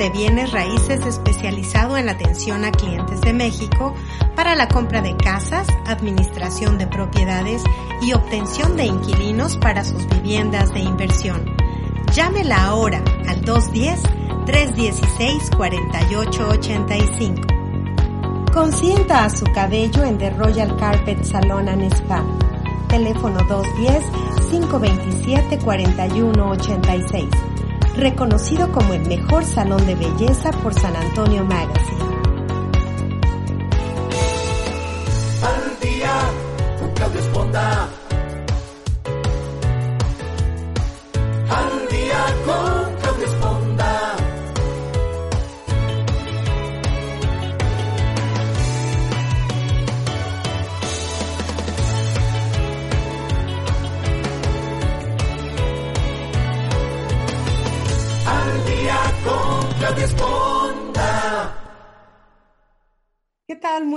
De bienes raíces especializado en atención a clientes de México para la compra de casas, administración de propiedades y obtención de inquilinos para sus viviendas de inversión. Llámela ahora al 210-316-4885. Consienta a su cabello en The Royal Carpet Salon and Spa. Teléfono 210-527-4186 reconocido como el mejor salón de belleza por San Antonio Magazine.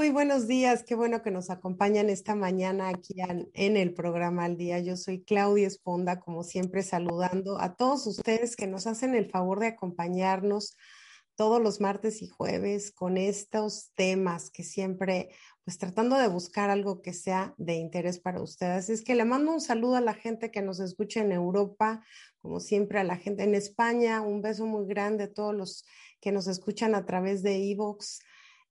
Muy buenos días. Qué bueno que nos acompañan esta mañana aquí en, el programa Al Día. Yo soy Claudia Esponda, como siempre, saludando a todos ustedes que nos hacen el favor de acompañarnos todos los martes y jueves con estos temas que siempre, pues tratando de buscar algo que sea de interés para ustedes. Es que le mando un saludo a la gente que nos escucha en Europa, como siempre a la gente en España, un beso muy grande a todos los que nos escuchan a través de Evox,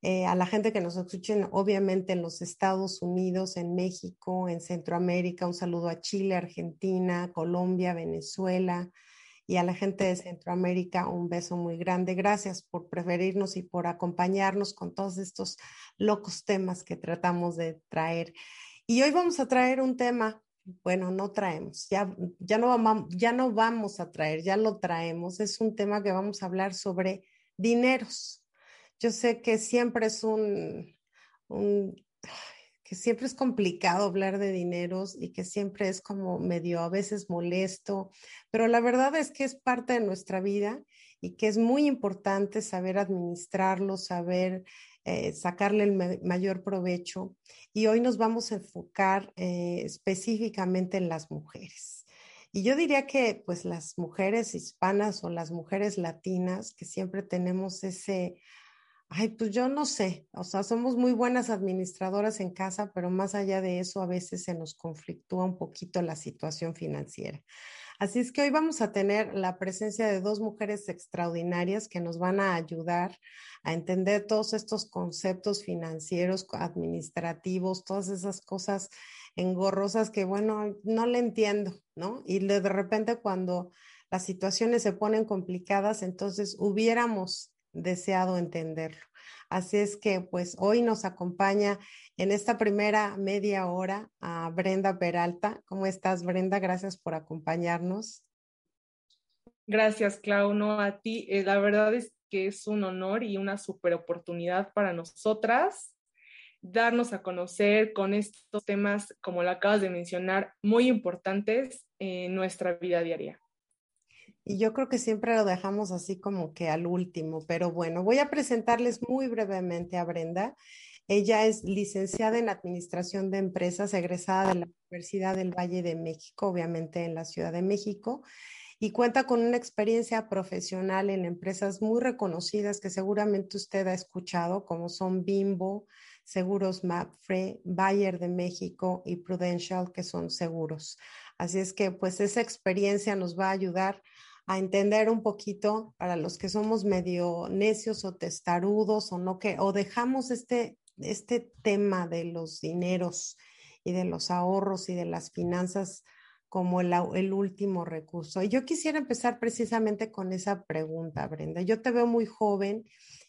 eh, a la gente que nos escuchen obviamente en los Estados Unidos, en México, en Centroamérica, un saludo a Chile, Argentina, Colombia, Venezuela y a la gente de Centroamérica un beso muy grande. Gracias por preferirnos y por acompañarnos con todos estos locos temas que tratamos de traer. Y hoy vamos a traer un tema, bueno, no traemos, ya, ya, no, ya no vamos a traer, ya lo traemos. Es un tema que vamos a hablar sobre dineros. Yo sé que siempre es un, un que siempre es complicado hablar de dineros y que siempre es como medio a veces molesto, pero la verdad es que es parte de nuestra vida y que es muy importante saber administrarlo, saber eh, sacarle el ma mayor provecho. Y hoy nos vamos a enfocar eh, específicamente en las mujeres. Y yo diría que pues las mujeres hispanas o las mujeres latinas que siempre tenemos ese Ay, pues yo no sé, o sea, somos muy buenas administradoras en casa, pero más allá de eso, a veces se nos conflictúa un poquito la situación financiera. Así es que hoy vamos a tener la presencia de dos mujeres extraordinarias que nos van a ayudar a entender todos estos conceptos financieros, administrativos, todas esas cosas engorrosas que, bueno, no le entiendo, ¿no? Y de repente cuando las situaciones se ponen complicadas, entonces hubiéramos deseado entenderlo. Así es que pues hoy nos acompaña en esta primera media hora a Brenda Peralta. ¿Cómo estás, Brenda? Gracias por acompañarnos. Gracias, Clau. No, a ti. Eh, la verdad es que es un honor y una super oportunidad para nosotras darnos a conocer con estos temas, como lo acabas de mencionar, muy importantes en nuestra vida diaria. Y yo creo que siempre lo dejamos así como que al último, pero bueno, voy a presentarles muy brevemente a Brenda. Ella es licenciada en Administración de Empresas, egresada de la Universidad del Valle de México, obviamente en la Ciudad de México, y cuenta con una experiencia profesional en empresas muy reconocidas que seguramente usted ha escuchado, como son Bimbo, Seguros Mapfre, Bayer de México y Prudential, que son seguros. Así es que pues esa experiencia nos va a ayudar a entender un poquito para los que somos medio necios o testarudos o no que o dejamos este este tema de los dineros y de los ahorros y de las finanzas como el último recurso. Y yo quisiera empezar precisamente con esa pregunta, Brenda. Yo te veo muy joven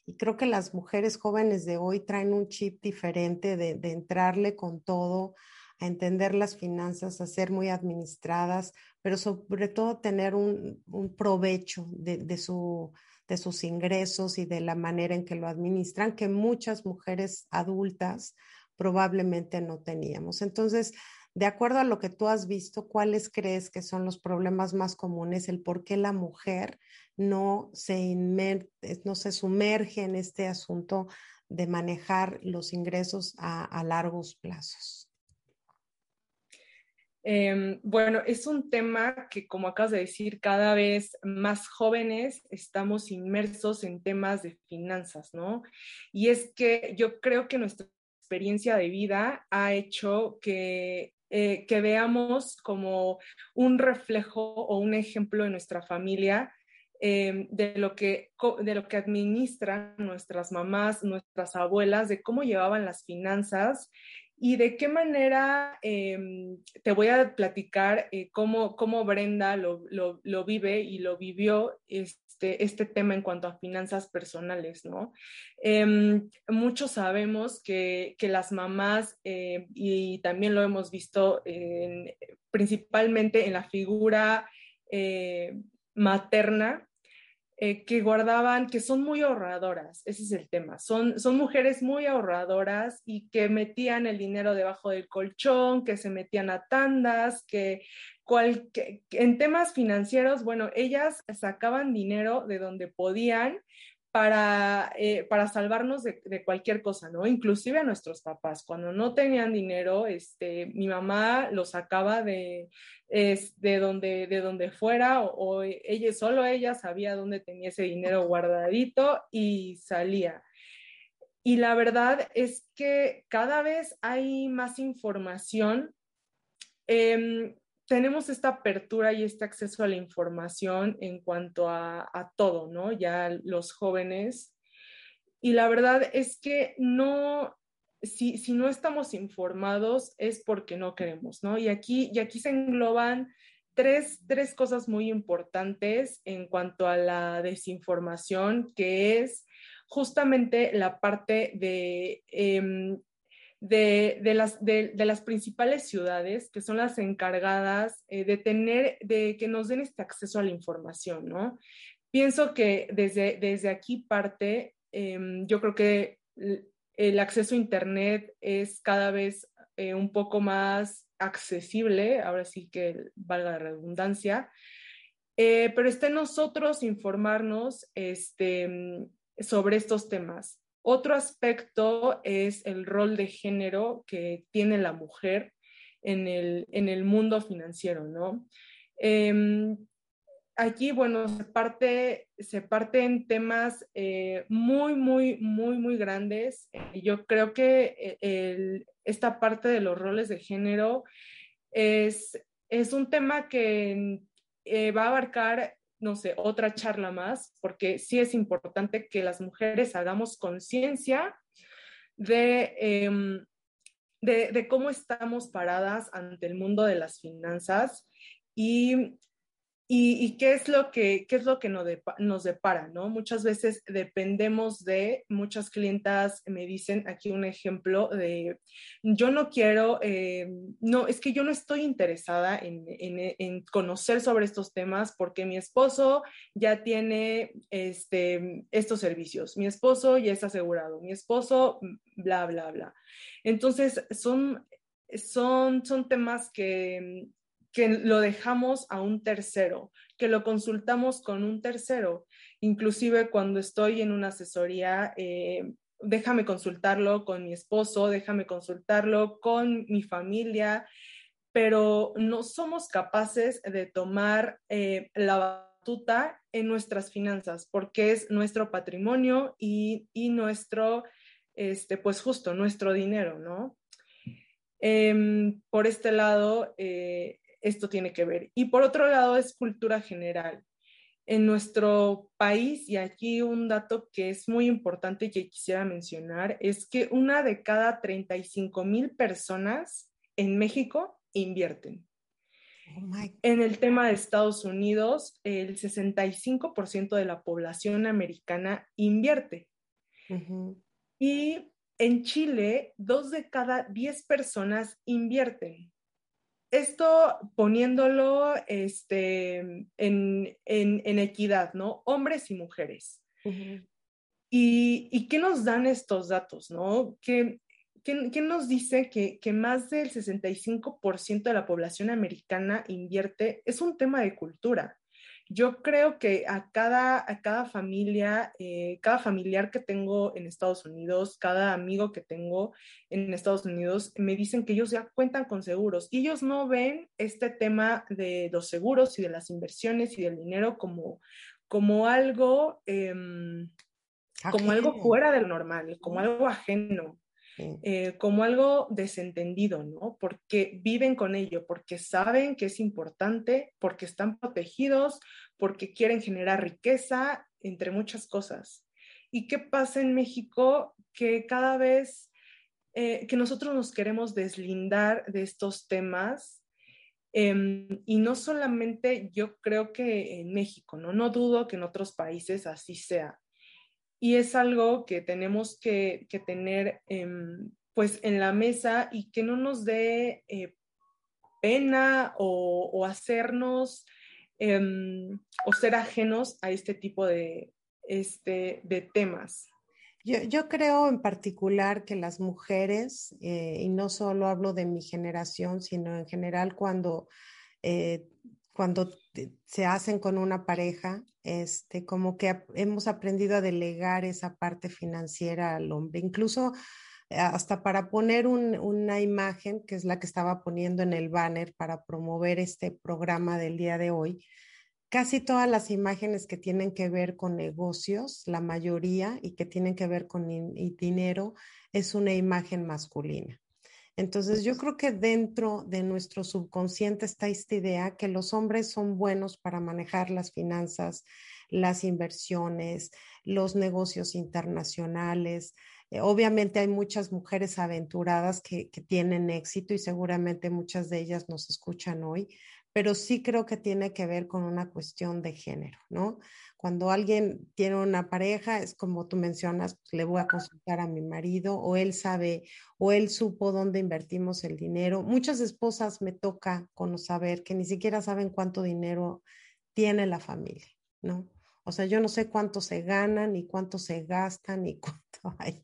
y creo que las mujeres jóvenes de hoy traen un chip diferente de, entrarle con todo, a entender las finanzas, a ser muy administradas, pero sobre todo tener un, provecho de, su, de sus ingresos y de la manera en que lo administran, que muchas mujeres adultas probablemente no teníamos. Entonces, de acuerdo a lo que tú has visto, ¿cuáles crees que son los problemas más comunes, el por qué la mujer no se, no se sumerge en este asunto de manejar los ingresos a, largos plazos? Em, bueno, es un tema que, como acabas de decir, cada vez más jóvenes estamos inmersos en temas de finanzas, ¿no? Y es que yo creo que nuestra experiencia de vida ha hecho que eh, que veamos como un reflejo o un ejemplo de nuestra familia em, de, lo que, de lo que administran nuestras mamás, nuestras abuelas, de cómo llevaban las finanzas y de qué manera em, te voy a platicar eh, cómo, cómo, Brenda lo, lo, vive y lo vivió este, este tema en cuanto a finanzas personales, ¿no? Em, muchos sabemos que, que las mamás, eh, y también lo hemos visto principalmente en la figura eh, materna, eh, que guardaban, que son muy ahorradoras, ese es el tema, son, son mujeres muy ahorradoras y que metían el dinero debajo del colchón, que se metían a tandas, que, cual, en temas financieros, bueno, ellas sacaban dinero de donde podían para, eh, para salvarnos de, cualquier cosa, ¿no? Inclusive a nuestros papás. Cuando no tenían dinero, este, mi mamá lo sacaba de, de, donde, de donde fuera o, ella, solo ella sabía dónde tenía ese dinero guardadito y salía. Y la verdad es que cada vez hay más información. Em, tenemos esta apertura y este acceso a la información en cuanto a, todo, ¿no? Ya los jóvenes. Y la verdad es que no, si, si, no estamos informados es porque no queremos, ¿no? Y aquí, y aquí se engloban tres, tres cosas muy importantes en cuanto a la desinformación, que es justamente la parte de em, de, las, principales ciudades que son las encargadas eh, de tener, de que nos den este acceso a la información, ¿no? Pienso que desde, desde aquí parte, em, yo creo que el acceso a Internet es cada vez eh, un poco más accesible, ahora sí que valga la redundancia, eh, pero está en nosotros informarnos este, sobre estos temas. Otro aspecto es el rol de género que tiene la mujer en el, en el mundo financiero, ¿no? Em, aquí, bueno, se parte, se parte en temas eh, muy, muy, muy, muy grandes. yo creo que eh, esta parte de los roles de género es, es un tema que eh, va a abarcar no sé, otra charla más, porque sí es importante que las mujeres hagamos conciencia de, em, de, cómo estamos paradas ante el mundo de las finanzas y ¿Y, qué es lo que, qué es lo que nos, depara? ¿no? Muchas veces dependemos de, muchas clientas me dicen aquí un ejemplo de, yo no quiero, eh, no, es que yo no estoy interesada en, en, en, conocer sobre estos temas porque mi esposo ya tiene este, estos servicios, mi esposo ya es asegurado, mi esposo, bla, bla, bla. Entonces, son, son, son temas que que lo dejamos a un tercero, que lo consultamos con un tercero. Inclusive cuando estoy en una asesoría, eh, déjame consultarlo con mi esposo, déjame consultarlo con mi familia, pero no somos capaces de tomar eh, la batuta en nuestras finanzas porque es nuestro patrimonio y, nuestro, este, pues justo, nuestro dinero, ¿no? Em, por este lado, eh, esto tiene que ver. Y por otro lado es cultura general. En nuestro país, y aquí un dato que es muy importante y que quisiera mencionar, es que una de cada 35 mil personas en México invierten. Oh en el tema de Estados Unidos, el 65% de la población americana invierte. Y en Chile, dos de cada diez personas invierten. Esto poniéndolo este, en, equidad, ¿no? Hombres y mujeres. y, qué nos dan estos datos, no? Que ¿quién, nos dice que, más del 65% de la población americana invierte? Es un tema de cultura. Yo creo que a cada, a cada familia, eh, cada familiar que tengo en Estados Unidos, cada amigo que tengo en Estados Unidos, me dicen que ellos ya cuentan con seguros y ellos no ven este tema de los seguros y de las inversiones y del dinero como, como algo, em, como algo fuera del normal, como algo ajeno. Eh, como algo desentendido, ¿no? Porque viven con ello, porque saben que es importante, porque están protegidos, porque quieren generar riqueza, entre muchas cosas. ¿Y qué pasa en México? Que cada vez eh, que nosotros nos queremos deslindar de estos temas, em, y no solamente yo creo que en México, ¿no? No dudo que en otros países así sea, y es algo que tenemos que, tener em, pues en la mesa y que no nos dé eh, pena o, hacernos em, o ser ajenos a este tipo de, este, de temas. Yo, creo en particular que las mujeres, eh, y no solo hablo de mi generación, sino en general cuando eh, cuando se hacen con una pareja, este, como que hemos aprendido a delegar esa parte financiera al hombre, incluso eh, hasta para poner una imagen, que es la que estaba poniendo en el banner para promover este programa del día de hoy. Casi todas las imágenes que tienen que ver con negocios, la mayoría, y que tienen que ver con dinero, es una imagen masculina. Entonces, yo creo que dentro de nuestro subconsciente está esta idea que los hombres son buenos para manejar las finanzas, las inversiones, los negocios internacionales. Eh, obviamente hay muchas mujeres aventuradas que, que tienen éxito y seguramente muchas de ellas nos escuchan hoy, pero sí creo que tiene que ver con una cuestión de género, ¿no? Cuando alguien tiene una pareja, es como tú mencionas, pues, le voy a consultar a mi marido o él sabe o él supo dónde invertimos el dinero. Muchas esposas me toca con saber que ni siquiera saben cuánto dinero tiene la familia, ¿no? O sea, yo no sé cuánto se ganan, ni cuánto se gastan, ni cuánto hay.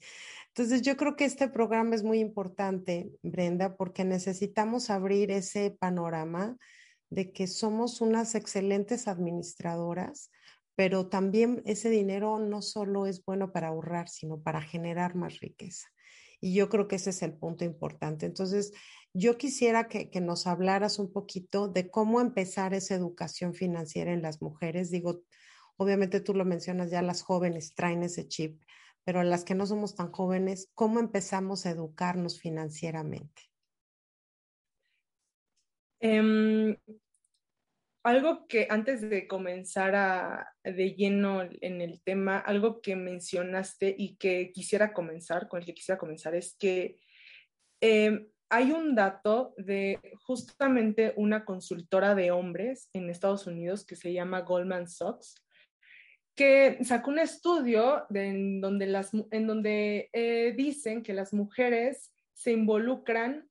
Entonces, yo creo que este programa es muy importante, Brenda, porque necesitamos abrir ese panorama de que somos unas excelentes administradoras, pero también ese dinero no solo es bueno para ahorrar, sino para generar más riqueza. Y yo creo que ese es el punto importante. Entonces, yo quisiera que, nos hablaras un poquito de cómo empezar esa educación financiera en las mujeres. Digo, obviamente tú lo mencionas, ya las jóvenes traen ese chip, pero las que no somos tan jóvenes, ¿cómo empezamos a educarnos financieramente? Em, algo que antes de comenzar a, de lleno en el tema, algo que mencionaste y que quisiera comenzar, con el que quisiera comenzar, es que em, hay un dato de justamente una consultora de hombres en Estados Unidos que se llama Goldman Sachs, que sacó un estudio en donde, las, en donde eh, dicen que las mujeres se involucran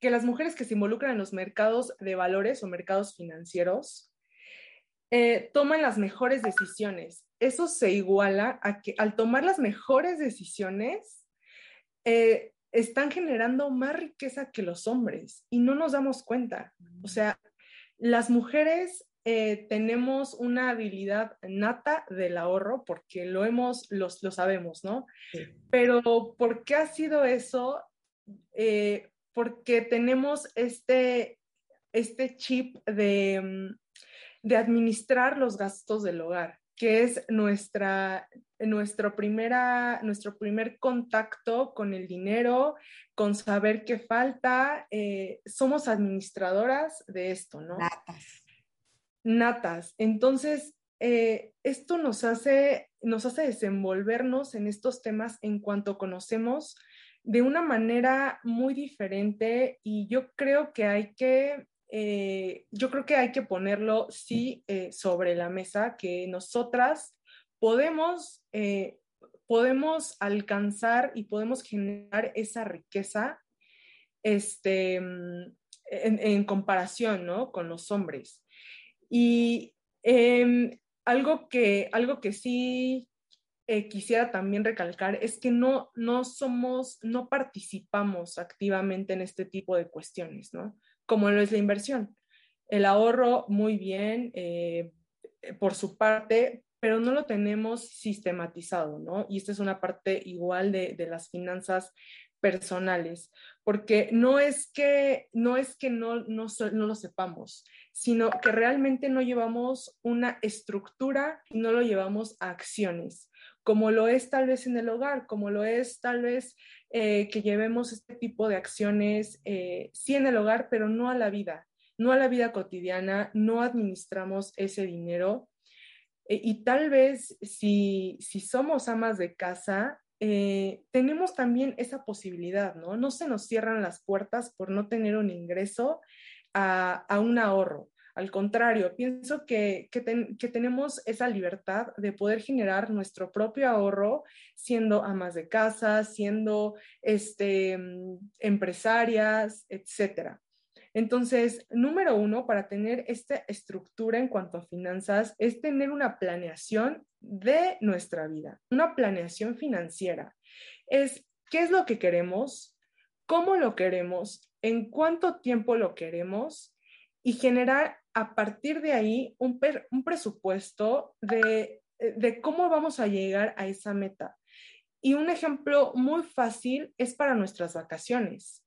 que las mujeres que se involucran en los mercados de valores o mercados financieros eh, toman las mejores decisiones. Eso se iguala a que al tomar las mejores decisiones, eh, están generando más riqueza que los hombres y no nos damos cuenta. O sea, las mujeres eh, tenemos una habilidad nata del ahorro porque lo hemos, lo sabemos, ¿no? Pero ¿por qué ha sido eso? Porque tenemos este, este chip de, mm, de administrar los gastos del hogar, que es nuestra, nuestro, primera, nuestro primer contacto con el dinero, con saber qué falta. Eh, somos administradoras de esto, ¿no? Natas. Natas. Entonces, eh, esto nos hace, nos hace desenvolvernos en estos temas en cuanto conocemos de una manera muy diferente y yo creo que hay que eh, yo creo que hay que ponerlo sí eh, sobre la mesa, que nosotras podemos, eh, podemos alcanzar y podemos generar esa riqueza este, mm, en, comparación ¿no? con los hombres. Y em, algo, que, algo que sí quisiera también recalcar es que no, no somos, no participamos activamente en este tipo de cuestiones, ¿no? como lo es la inversión. El ahorro, muy bien, eh, por su parte, pero no lo tenemos sistematizado, ¿no? Y esta es una parte igual de, las finanzas personales, porque no es que no, es que no, no, no, lo sepamos, sino que realmente no llevamos una estructura y no lo llevamos a acciones, como lo es tal vez en el hogar, como lo es tal vez eh, que llevemos este tipo de acciones, eh, sí en el hogar, pero no a la vida, no a la vida cotidiana, no administramos ese dinero. Eh, y tal vez si, si somos amas de casa, tenemos también esa posibilidad, ¿no? No se nos cierran las puertas por no tener un ingreso a, a un ahorro. Al contrario, pienso que, tenemos esa libertad de poder generar nuestro propio ahorro siendo amas de casa, siendo este, empresarias, etcétera. Entonces, número uno, para tener esta estructura en cuanto a finanzas, es tener una planeación de nuestra vida, una planeación financiera. Es qué es lo que queremos, cómo lo queremos, en cuánto tiempo lo queremos y generar a partir de ahí un, presupuesto de, de cómo vamos a llegar a esa meta. Y un ejemplo muy fácil es para nuestras vacaciones.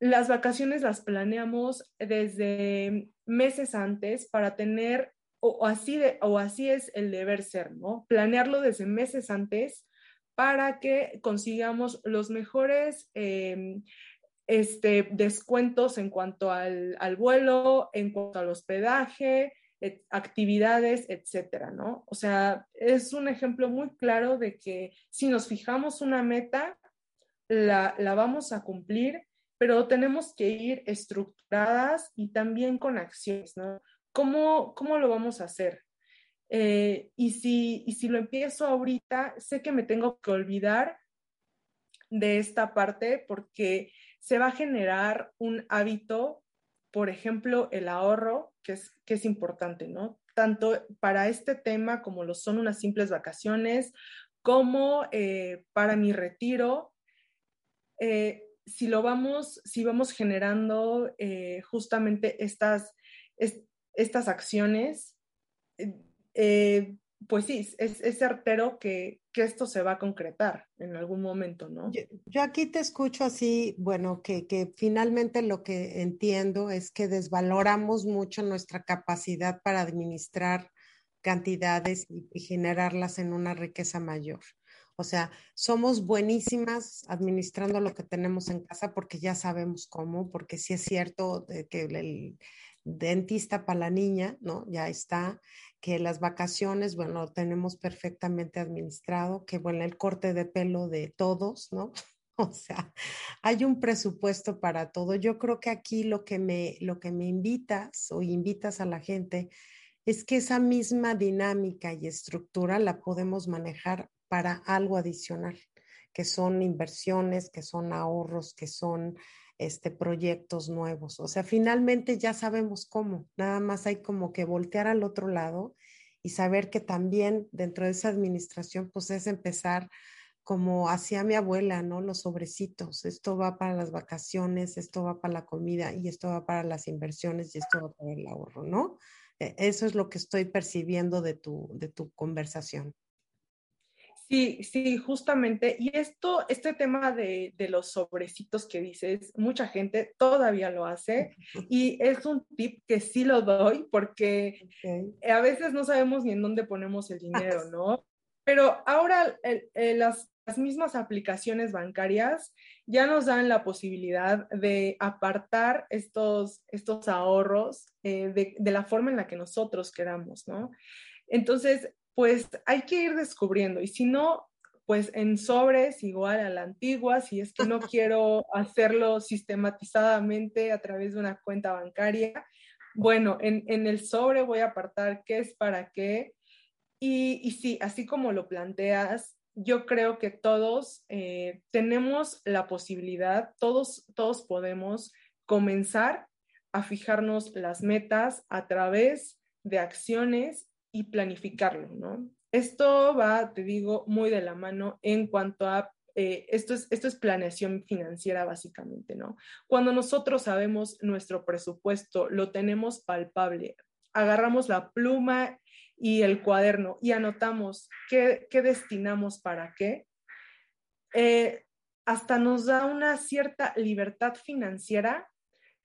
Las vacaciones las planeamos desde meses antes para tener, o, así, de, o así es el deber ser, ¿no? Planearlo desde meses antes para que consigamos los mejores em, este, descuentos en cuanto al, vuelo, en cuanto al hospedaje, actividades, etcétera, ¿no? O sea, es un ejemplo muy claro de que si nos fijamos una meta, la, vamos a cumplir, pero tenemos que ir estructuradas y también con acciones, ¿no? ¿Cómo, cómo lo vamos a hacer? Eh, y, si, y si lo empiezo ahorita, sé que me tengo que olvidar de esta parte porque se va a generar un hábito, por ejemplo, el ahorro, que es, que es importante, ¿no? Tanto para este tema como lo son unas simples vacaciones, como eh, para mi retiro. Eh, si lo vamos, si vamos generando eh, justamente estas, estas acciones, pues sí, es, certero que, esto se va a concretar en algún momento, ¿no? Yo, aquí te escucho así, bueno, que, finalmente lo que entiendo es que desvaloramos mucho nuestra capacidad para administrar cantidades y, generarlas en una riqueza mayor. O sea, somos buenísimas administrando lo que tenemos en casa porque ya sabemos cómo, porque sí es cierto que el dentista para la niña, ¿no? Ya está que las vacaciones, bueno, tenemos perfectamente administrado, que bueno, el corte de pelo de todos, ¿no? O sea, hay un presupuesto para todo. Yo creo que aquí lo que me, lo que me invitas o invitas a la gente es que esa misma dinámica y estructura la podemos manejar para algo adicional, que son inversiones, que son ahorros, que son este, proyectos nuevos. O sea, finalmente ya sabemos cómo, nada más hay como que voltear al otro lado y saber que también dentro de esa administración, pues es empezar como hacía mi abuela, ¿no? Los sobrecitos. Esto va para las vacaciones, esto va para la comida y esto va para las inversiones y esto va para el ahorro, ¿no? E, eso es lo que estoy percibiendo de tu, de tu conversación. Sí, sí, justamente. Y esto, este tema de, los sobrecitos que dices, mucha gente todavía lo hace y es un tip que sí lo doy porque a veces no sabemos ni en dónde ponemos el dinero, ¿no? Pero ahora las, mismas aplicaciones bancarias ya nos dan la posibilidad de apartar estos, estos ahorros eh, de, de la forma en la que nosotros queramos, ¿no? Entonces, pues hay que ir descubriendo y si no, pues en sobres igual a la antigua, si es que no quiero hacerlo sistematizadamente a través de una cuenta bancaria. Bueno, en, en el sobre voy a apartar qué es para qué. Y, y sí, así como lo planteas, yo creo que todos eh, tenemos la posibilidad, todos, todos podemos comenzar a fijarnos las metas a través de acciones y planificarlo, ¿no? Esto va, te digo, muy de la mano en cuanto a, eh, esto, es, esto es planeación financiera básicamente, ¿no? Cuando nosotros sabemos nuestro presupuesto, lo tenemos palpable, agarramos la pluma y el cuaderno y anotamos qué, qué destinamos para qué, eh, hasta nos da una cierta libertad financiera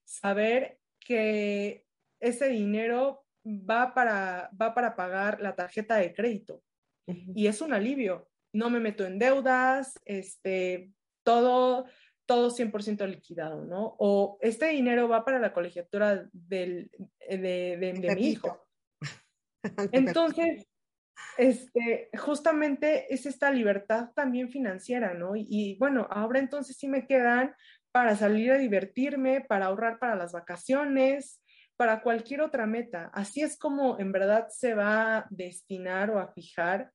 saber que ese dinero va para, va para pagar la tarjeta de crédito. Y es un alivio. No me meto en deudas, este, todo, todo 100% liquidado, ¿no? O este dinero va para la colegiatura del, de, de, mi hijo. Entonces, este, justamente es esta libertad también financiera, ¿no? Y, y, bueno, ahora entonces sí me quedan para salir a divertirme, para ahorrar para las vacaciones, para cualquier otra meta. Así es como en verdad se va a destinar o a fijar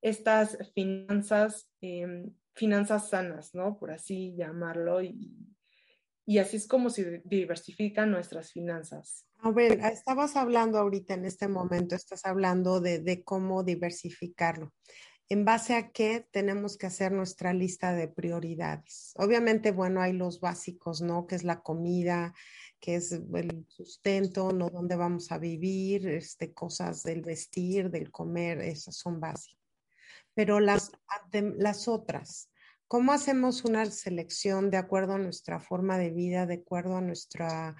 estas finanzas, em, finanzas sanas, ¿no? Por así llamarlo. Y, así es como se diversifican nuestras finanzas. A ver, estabas hablando ahorita en este momento, estás hablando de cómo diversificarlo en base a qué tenemos que hacer nuestra lista de prioridades. Obviamente, bueno, hay los básicos, ¿no? Que es la comida, que es el sustento, ¿no? Dónde vamos a vivir, este, cosas del vestir, del comer, esas son básicas. Pero las, las otras, ¿cómo hacemos una selección de acuerdo a nuestra forma de vida, de acuerdo a nuestra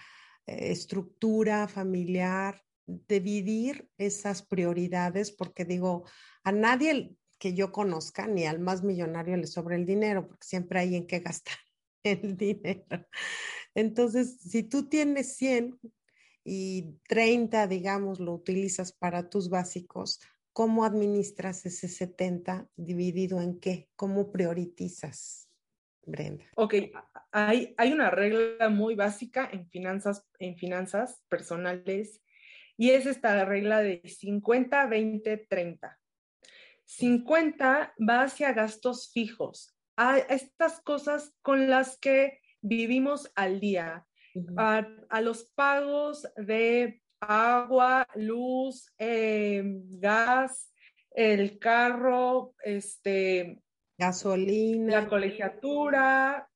eh, estructura familiar? dividir esas prioridades, porque digo, a nadie que yo conozca, ni al más millonario le sobra el dinero, porque siempre hay en qué gastar el dinero. Entonces, si tú tienes 100 y 30, digamos, lo utilizas para tus básicos, ¿cómo administras ese 70 dividido en qué? ¿Cómo priorizas? Brenda. Ok, hay, hay una regla muy básica en finanzas, en finanzas personales y es esta regla de 50, 20, 30. 50 va hacia gastos fijos, a estas cosas con las que vivimos al día, a, los pagos de agua, luz, em, gas, el carro, este, gasolina, la colegiatura.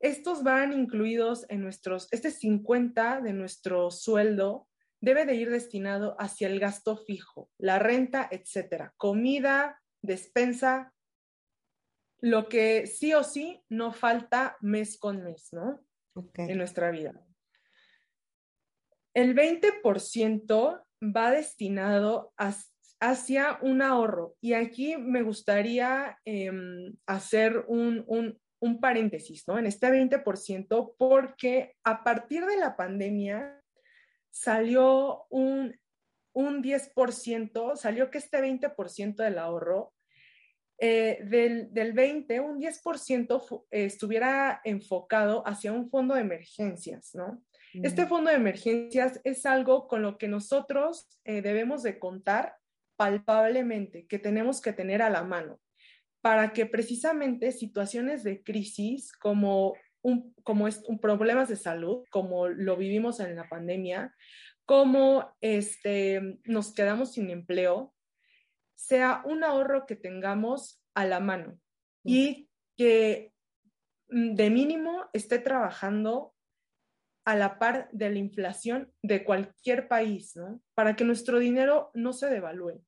Estos van incluidos en nuestros, este 50 de nuestro sueldo debe de ir destinado hacia el gasto fijo, la renta, etcétera, comida, despensa, lo que sí o sí no falta mes con mes, ¿no? En nuestra vida. El 20% va destinado hacia un ahorro y aquí me gustaría em, hacer un, un, un paréntesis, ¿no? En este 20% porque a partir de la pandemia salió un, un 10%, salió que este 20% del ahorro, eh, del, del, 20, un 10% estuviera enfocado hacia un fondo de emergencias, ¿no? Este fondo de emergencias es algo con lo que nosotros eh, debemos de contar palpablemente, que tenemos que tener a la mano, para que precisamente situaciones de crisis como un, como es un problemas de salud, como lo vivimos en la pandemia, como este, nos quedamos sin empleo, sea un ahorro que tengamos a la mano y que mm, de mínimo esté trabajando a la par de la inflación de cualquier país, ¿no? Para que nuestro dinero no se devalúe.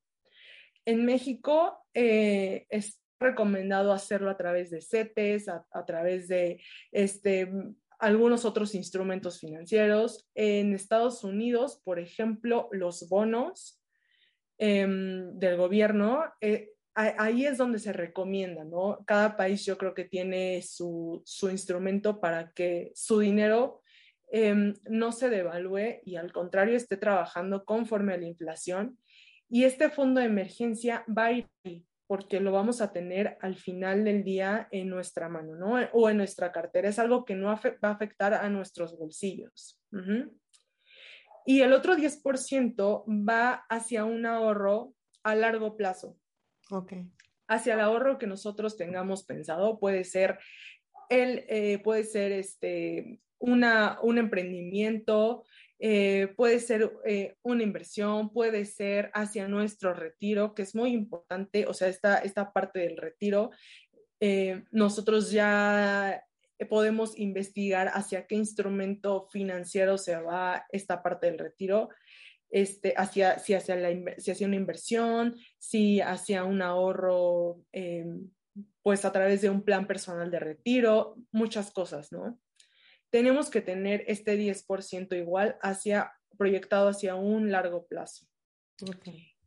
En México eh, recomendado hacerlo a través de CETES, a, través de este, algunos otros instrumentos financieros. En Estados Unidos, por ejemplo, los bonos em, del gobierno, eh, ahí es donde se recomienda, ¿no? Cada país yo creo que tiene su, su instrumento para que su dinero em, no se devalúe y al contrario esté trabajando conforme a la inflación. Y este fondo de emergencia va a ir porque lo vamos a tener al final del día en nuestra mano, ¿no? O en nuestra cartera. Es algo que no va a afectar a nuestros bolsillos. Y el otro 10% va hacia un ahorro a largo plazo. Ok. Hacia el ahorro que nosotros tengamos pensado. Puede ser, el, eh, puede ser este, una, un emprendimiento, eh, puede ser eh, una inversión, puede ser hacia nuestro retiro, que es muy importante, o sea, esta, esta parte del retiro, eh, nosotros ya podemos investigar hacia qué instrumento financiero se va esta parte del retiro, este, hacia, si, hacia la, si hacia una inversión, si hacia un ahorro, pues a través de un plan personal de retiro, muchas cosas, ¿no? Tenemos que tener este 10% igual hacia, proyectado hacia un largo plazo.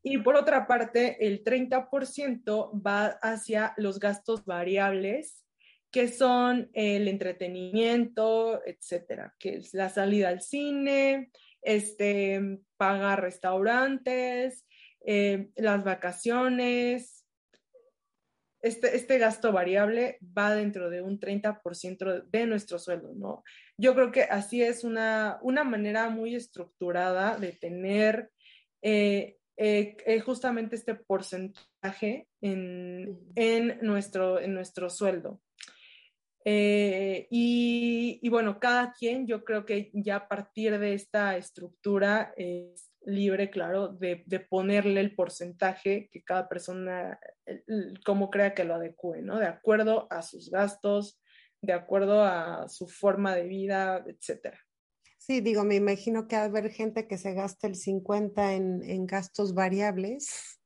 Y por otra parte, el 30% va hacia los gastos variables, que son el entretenimiento, etcétera, que es la salida al cine, este, pagar restaurantes, eh, las vacaciones, este, este, gasto variable va dentro de un 30% de nuestro sueldo, ¿no? Yo creo que así es una, una manera muy estructurada de tener eh, eh, eh, justamente este porcentaje en, en, nuestro, en nuestro sueldo. y, y, bueno, cada quien, yo creo que ya a partir de esta estructura es libre, claro, de, de, ponerle el porcentaje que cada persona, como crea que lo adecue, ¿no? De acuerdo a sus gastos, de acuerdo a su forma de vida, etcétera. Sí, digo, me imagino que va a haber gente que se gasta el 50 en, en gastos variables,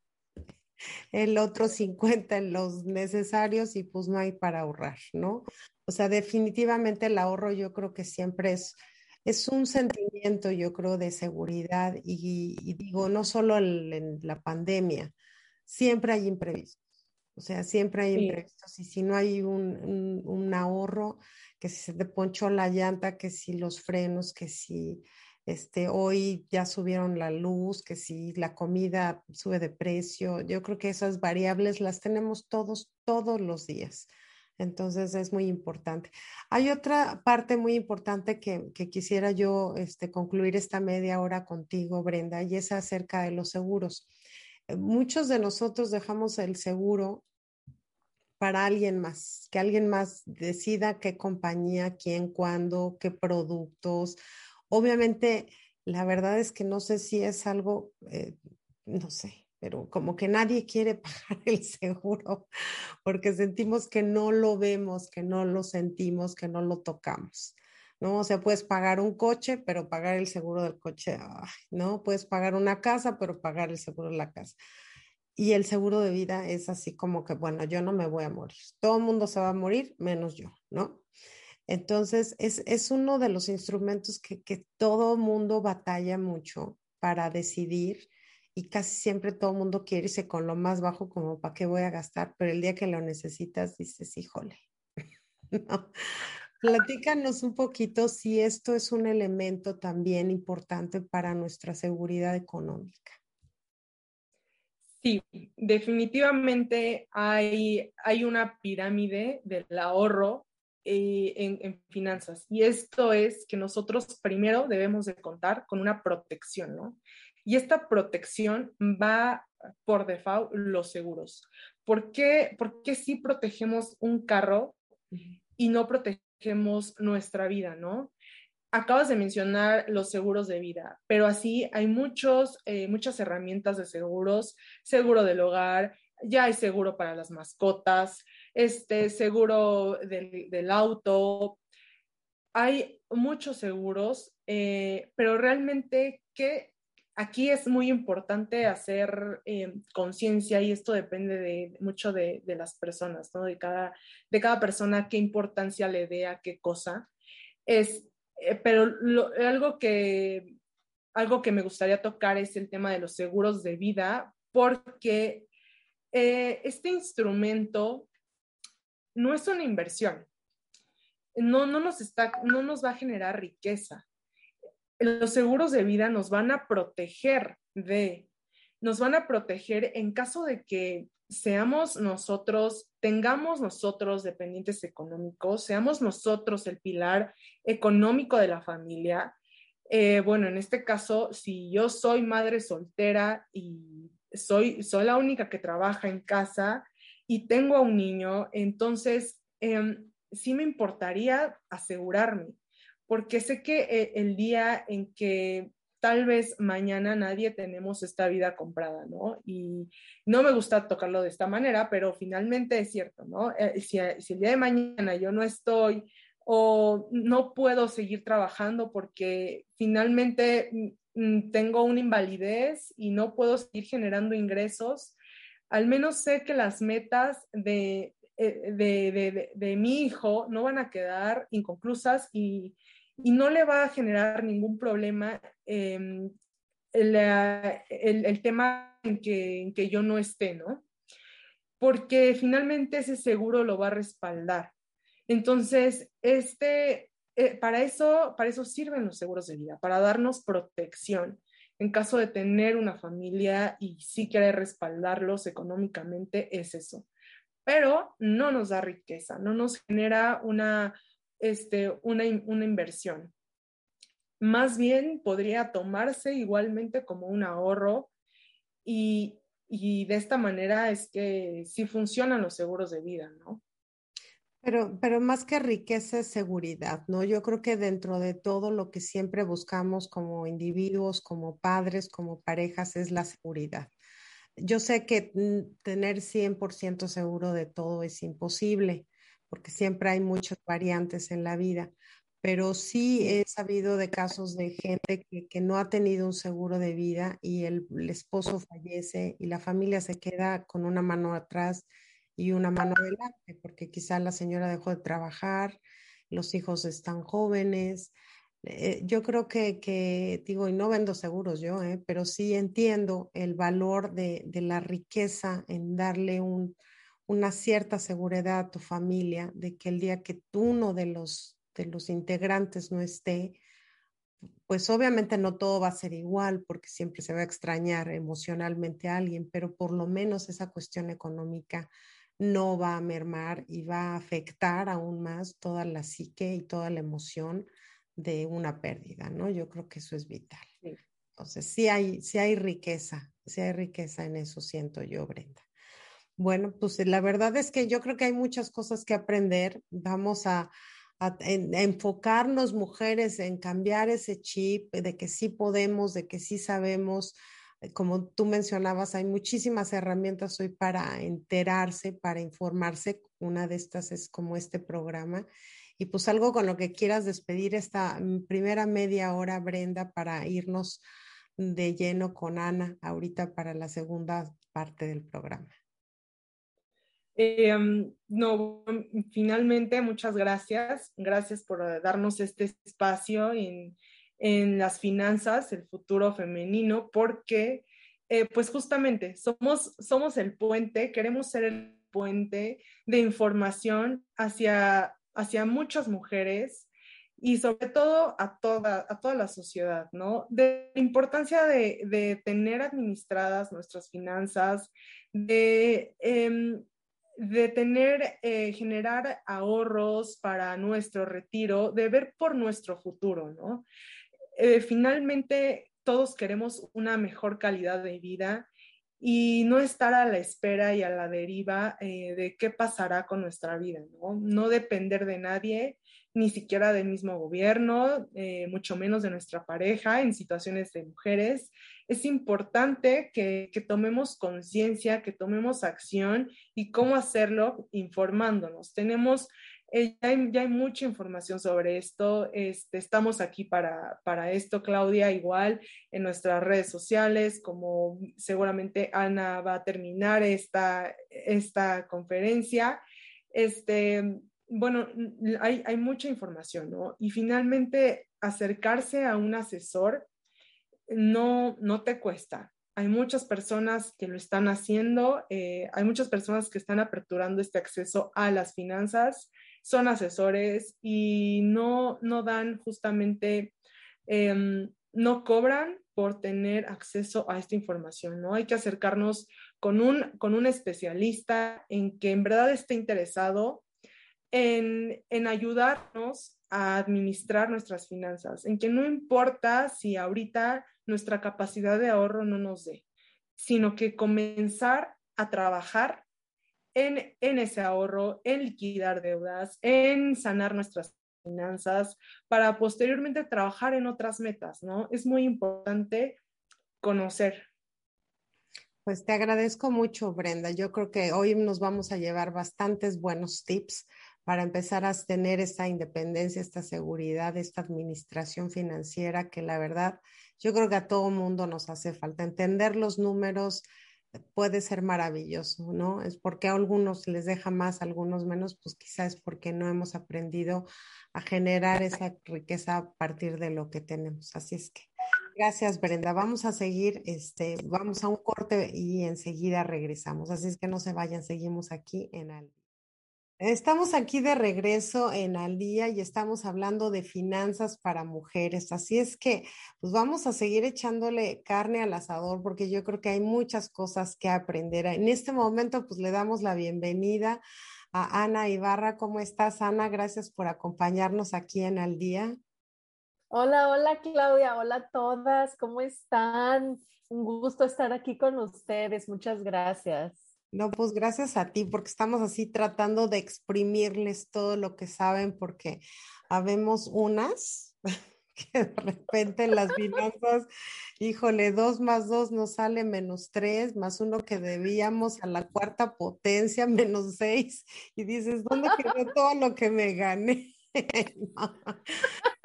el otro 50 en los necesarios y pues no hay para ahorrar, ¿no? O sea, definitivamente el ahorro yo creo que siempre es es un sentimiento, yo creo, de seguridad y, digo, no solo en, la pandemia, siempre hay imprevistos. O sea, siempre hay imprevistos y si no hay un, ahorro, que si se te ponchó la llanta, que si los frenos, que si este, hoy ya subieron la luz, que si la comida sube de precio, yo creo que esas variables las tenemos todos, todos los días. Entonces es muy importante. Hay otra parte muy importante que, quisiera yo este, concluir esta media hora contigo, Brenda, y es acerca de los seguros. Muchos de nosotros dejamos el seguro para alguien más, que alguien más decida qué compañía, quién, cuándo, qué productos. Obviamente, la verdad es que no sé si es algo, eh, no sé, pero como que nadie quiere pagar el seguro porque sentimos que no lo vemos, que no lo sentimos, que no lo tocamos. ¿No? O sea, puedes pagar un coche, pero pagar el seguro del coche, ¿no? Puedes pagar una casa, pero pagar el seguro de la casa. Y el seguro de vida es así como que, bueno, yo no me voy a morir. Todo el mundo se va a morir, menos yo, ¿no? Entonces, es, es uno de los instrumentos que, que todo mundo batalla mucho para decidir y casi siempre todo el mundo quiere irse con lo más bajo como para qué voy a gastar, pero el día que lo necesitas dices, híjole. no. Platícanos un poquito si esto es un elemento también importante para nuestra seguridad económica. Sí, definitivamente hay, hay una pirámide del ahorro eh, en, en, finanzas y esto es que nosotros primero debemos de contar con una protección, ¿no? Y esta protección va por default los seguros. ¿Por qué, ¿Por qué sí protegemos un carro y no protegemos nuestra vida, no? Acabas de mencionar los seguros de vida, pero así hay muchos, eh, muchas herramientas de seguros, seguro del hogar, ya hay seguro para las mascotas, este seguro del, auto, hay muchos seguros, eh, pero realmente, ¿qué aquí es muy importante hacer eh, conciencia y esto depende de, mucho de, las personas, ¿no? De cada, de cada persona, qué importancia le dé a qué cosa. Es, eh, pero algo, que, algo que me gustaría tocar es el tema de los seguros de vida, porque eh, este instrumento no es una inversión. No, no, nos está, no nos va a generar riqueza los seguros de vida nos van a proteger de nos van a proteger en caso de que seamos nosotros, tengamos nosotros dependientes económicos, seamos nosotros el pilar económico de la familia. Eh, bueno, en este caso, si yo soy madre soltera y soy, soy la única que trabaja en casa y tengo a un niño, entonces em, sí me importaría asegurarme, porque sé que eh, el día en que tal vez mañana nadie tenemos esta vida comprada, ¿no? Y no me gusta tocarlo de esta manera, pero finalmente es cierto, ¿no? Eh, si, el día de mañana yo no estoy o no puedo seguir trabajando porque finalmente mm, mm, tengo una invalidez y no puedo seguir generando ingresos, al menos sé que las metas de, eh, de, de, de mi hijo no van a quedar inconclusas y y no le va a generar ningún problema em, el, tema en que, yo no esté, ¿no? Porque finalmente ese seguro lo va a respaldar. Entonces, este, eh, para, eso, para eso sirven los seguros de vida, para darnos protección en caso de tener una familia y sí querer respaldarlos económicamente, es eso. Pero no nos da riqueza, no nos genera una este, una, una inversión. Más bien podría tomarse igualmente como un ahorro y, y de esta manera es que sí funcionan los seguros de vida, ¿no? Pero, pero más que riqueza es seguridad, ¿no? Yo creo que dentro de todo lo que siempre buscamos como individuos, como padres, como parejas, es la seguridad. Yo sé que mm, tener 100% seguro de todo es imposible, porque siempre hay muchas variantes en la vida, pero sí he sabido de casos de gente que, no ha tenido un seguro de vida y el, esposo fallece y la familia se queda con una mano atrás y una mano adelante, porque quizá la señora dejó de trabajar, los hijos están jóvenes. Eh, yo creo que, digo, y no vendo seguros yo, eh, pero sí entiendo el valor de la riqueza en darle un, una cierta seguridad a tu familia de que el día que tú uno de los, de los integrantes no esté, pues obviamente no todo va a ser igual porque siempre se va a extrañar emocionalmente a alguien, pero por lo menos esa cuestión económica no va a mermar y va a afectar aún más toda la psique y toda la emoción de una pérdida, ¿no? Yo creo que eso es vital. Entonces, sí hay, sí hay riqueza, sí hay riqueza en eso, siento yo, Brenda. Bueno, pues la verdad es que yo creo que hay muchas cosas que aprender. Vamos a, enfocarnos, mujeres, en cambiar ese chip de que sí podemos, de que sí sabemos. Eh, como tú mencionabas, hay muchísimas herramientas hoy para enterarse, para informarse. Una de estas es como este programa. Y pues algo con lo que quieras despedir esta mm, primera media hora, Brenda, para irnos de lleno con Ana ahorita para la segunda parte del programa. Em, no, finalmente, muchas gracias. Gracias por darnos este espacio en, en las finanzas, el futuro femenino, porque eh, pues justamente somos, somos el puente, queremos ser el puente de información hacia, hacia muchas mujeres y sobre todo a toda, a toda la sociedad, ¿no? De la importancia de, de tener administradas nuestras finanzas, de em, de tener, eh, generar ahorros para nuestro retiro, de ver por nuestro futuro, ¿no? Eh, finalmente, todos queremos una mejor calidad de vida y no estar a la espera y a la deriva eh, de qué pasará con nuestra vida, ¿no? No depender de nadie, ni siquiera del mismo gobierno, eh, mucho menos de nuestra pareja en situaciones de mujeres. Es importante que, que tomemos conciencia, que tomemos acción y cómo hacerlo informándonos. Tenemos eh, ya, hay, mucha información sobre esto. Este, estamos aquí para, para, esto, Claudia, igual en nuestras redes sociales, como seguramente Ana va a terminar esta, esta conferencia. Este, bueno, hay, mucha información, ¿no? Y finalmente, acercarse a un asesor no, no te cuesta. Hay muchas personas que lo están haciendo, eh, hay muchas personas que están aperturando este acceso a las finanzas, son asesores y no, no dan justamente, em, no cobran por tener acceso a esta información, ¿no? Hay que acercarnos con un, con un especialista en que en verdad esté interesado en, en ayudarnos a administrar nuestras finanzas, en que no importa si ahorita nuestra capacidad de ahorro no nos dé, sino que comenzar a trabajar en, en ese ahorro, en liquidar deudas, en sanar nuestras finanzas, para posteriormente trabajar en otras metas, ¿no? Es muy importante conocer. Pues te agradezco mucho, Brenda. Yo creo que hoy nos vamos a llevar bastantes buenos tips para empezar a tener esta independencia, esta seguridad, esta administración financiera que la verdad yo creo que a todo mundo nos hace falta. Entender los números puede ser maravilloso, ¿no? Es porque a algunos les deja más, a algunos menos, pues quizás es porque no hemos aprendido a generar esa riqueza a partir de lo que tenemos. Así es que gracias, Brenda. Vamos a seguir, este, vamos a un corte y enseguida regresamos. Así es que no se vayan, seguimos aquí en Al. Estamos aquí de regreso en Al Día y estamos hablando de finanzas para mujeres. Así es que, pues vamos a seguir echándole carne al asador porque yo creo que hay muchas cosas que aprender. En este momento, pues le damos la bienvenida a Ana Ibarra. ¿Cómo estás, Ana? Gracias por acompañarnos aquí en Al Día. Hola, hola Claudia, hola a todas, ¿cómo están? Un gusto estar aquí con ustedes, muchas gracias. No, pues gracias a ti, porque estamos así tratando de exprimirles todo lo que saben, porque habemos unas que de repente en las finanzas, híjole, dos más dos nos sale menos tres, más uno que debíamos a la cuarta potencia, menos seis, y dices, ¿dónde quedó todo lo que me gané?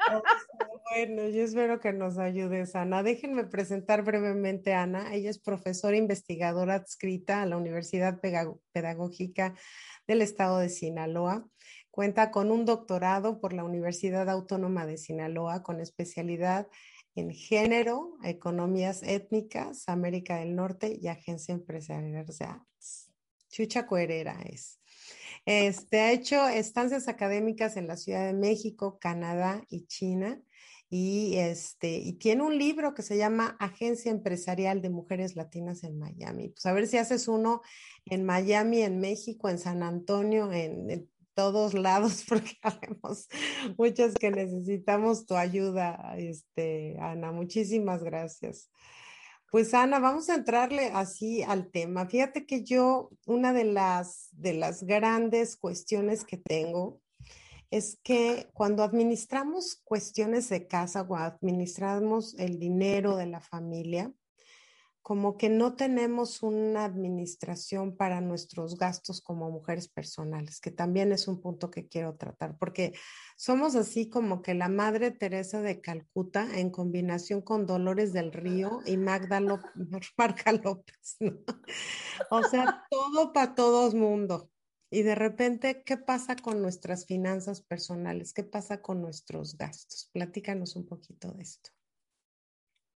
bueno, yo espero que nos ayudes, Ana. Déjenme presentar brevemente a Ana. Ella es profesora investigadora adscrita a la Universidad Pedagógica del Estado de Sinaloa. Cuenta con un doctorado por la Universidad Autónoma de Sinaloa con especialidad en género, economías étnicas, América del Norte y agencia empresarial. Chucha coherera es. Este, ha hecho estancias académicas en la Ciudad de México, Canadá y China. Y, este, y tiene un libro que se llama Agencia Empresarial de Mujeres Latinas en Miami. Pues a ver si haces uno en Miami, en México, en San Antonio, en, todos lados, porque sabemos muchas que necesitamos tu ayuda, este, Ana. Muchísimas gracias. Pues Ana, vamos a entrarle así al tema. Fíjate que yo, una de las, de las grandes cuestiones que tengo es que cuando administramos cuestiones de casa o administramos el dinero de la familia, como que no tenemos una administración para nuestros gastos como mujeres personales, que también es un punto que quiero tratar, porque somos así como que la Madre Teresa de Calcuta en combinación con Dolores del Río y Magda López, Marca López, ¿no? O sea, todo para todo mundo. Y de repente, ¿qué pasa con nuestras finanzas personales? ¿Qué pasa con nuestros gastos? Platícanos un poquito de esto.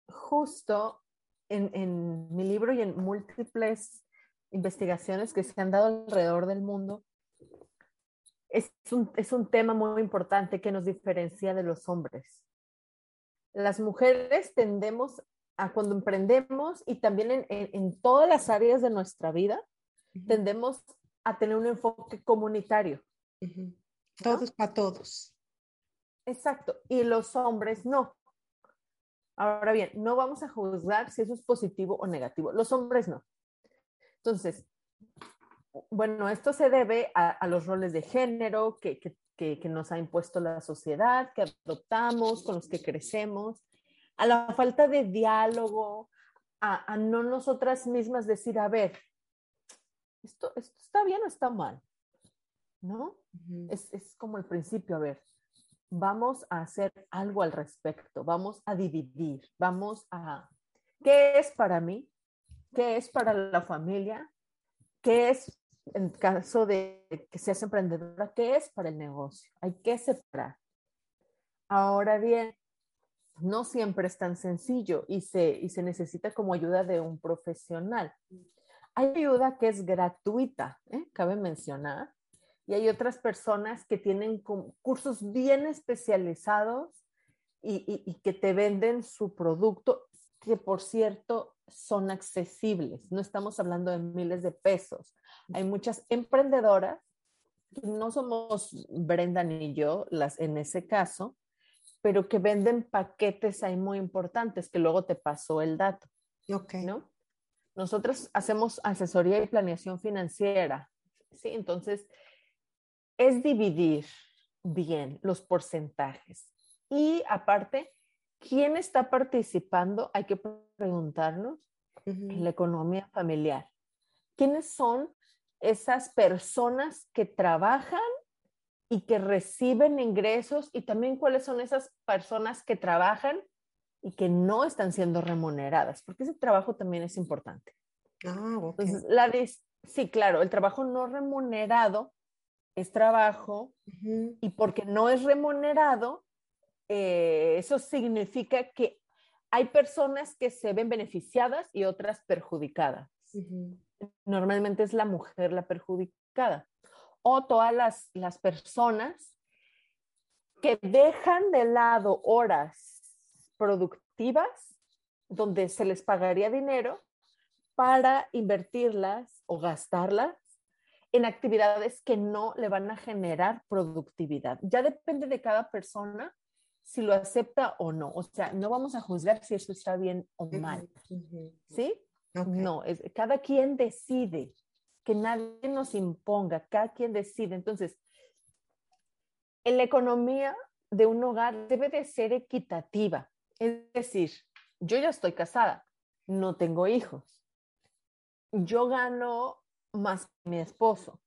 Justo en, mi libro y en múltiples investigaciones que se han dado alrededor del mundo, es un, es un tema muy importante que nos diferencia de los hombres. Las mujeres tendemos a cuando emprendemos y también en, en, todas las áreas de nuestra vida, tendemos a tener un enfoque comunitario. Todos para todos. Exacto. Y los hombres no. Ahora bien, no vamos a juzgar si eso es positivo o negativo. Los hombres no. Entonces, bueno, esto se debe a, los roles de género que, nos ha impuesto la sociedad, que adoptamos, con los que crecemos, a la falta de diálogo, a, no nosotras mismas decir, a ver, esto, está bien o está mal, ¿no? es, es como el principio, a ver, vamos a hacer algo al respecto, vamos a dividir, vamos a, ¿qué es para mí? ¿Qué es para la familia? ¿Qué es en caso de que seas emprendedora? ¿Qué es para el negocio? Hay que separar. Ahora bien, no siempre es tan sencillo y se, y se necesita como ayuda de un profesional. Hay ayuda que es gratuita, ¿eh? cabe mencionar, y hay otras personas que tienen cursos bien especializados y, que te venden su producto que por cierto son accesibles. No estamos hablando de miles de pesos. Hay muchas emprendedoras, que no somos Brenda ni yo las, en ese caso, pero que venden paquetes ahí muy importantes, que luego te pasó el dato. Ok. ¿no? Nosotros hacemos asesoría y planeación financiera, ¿sí? Entonces, es dividir bien los porcentajes. Y aparte, ¿quién está participando? Hay que preguntarnos en la economía familiar. ¿Quiénes son esas personas que trabajan y que reciben ingresos y también cuáles son esas personas que trabajan y que no están siendo remuneradas, porque ese trabajo también es importante. Ah, ok. Entonces, la sí, claro, el trabajo no remunerado es trabajo y porque no es remunerado, eh, eso significa que hay personas que se ven beneficiadas y otras perjudicadas. Normalmente es la mujer la perjudicada. O todas las, las personas que dejan de lado horas productivas donde se les pagaría dinero para invertirlas o gastarlas en actividades que no le van a generar productividad. Ya depende de cada persona si lo acepta o no. O sea, no vamos a juzgar si eso está bien o mal. ¿sí? No, es, cada quien decide, que nadie nos imponga, cada quien decide. Entonces, en la economía de un hogar debe de ser equitativa. Es decir, yo ya estoy casada, no tengo hijos. Yo gano más que mi esposo.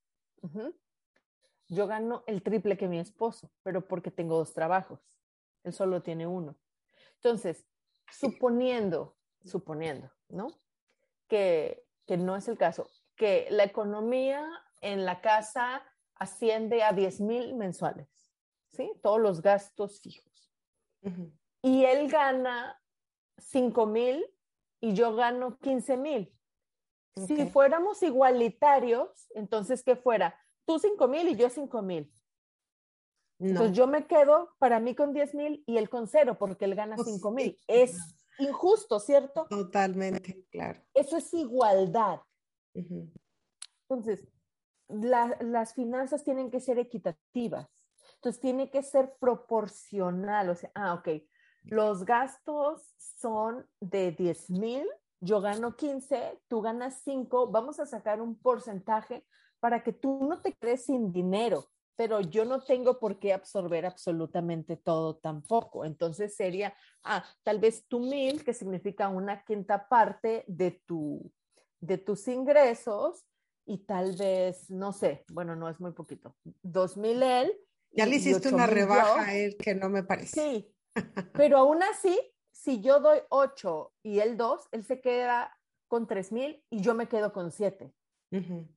Yo gano el triple que mi esposo, pero porque tengo dos trabajos. Él solo tiene uno. Entonces, suponiendo, suponiendo, ¿no? Que, que no es el caso, que la economía en la casa asciende a 10 mil mensuales, ¿sí? Todos los gastos fijos. Y él gana 5 mil y yo gano 15 mil. Si fuéramos igualitarios, entonces que fuera tú 5 mil y yo 5 mil. No. Entonces yo me quedo para mí con 10 mil y él con cero porque él gana Pues 5 sí, mil. Es injusto, ¿cierto? Totalmente, claro. Eso es igualdad. Entonces, la- las finanzas tienen que ser equitativas. Entonces, tiene que ser proporcional. O sea, ah, ok, los gastos son de 10 mil, yo gano 15, tú ganas 5, vamos a sacar un porcentaje para que tú no te quedes sin dinero, pero yo no tengo por qué absorber absolutamente todo tampoco. Entonces sería, ah, tal vez tu mil, que significa una quinta parte de, tu, de tus ingresos, y tal vez, no sé, bueno, no es muy poquito, dos mil él. Ya le hiciste una mil yo. rebaja a él que no me parece. Sí, pero aún así, si yo doy 8 y él 2, él se queda con 3 mil y yo me quedo con 7. Ujú.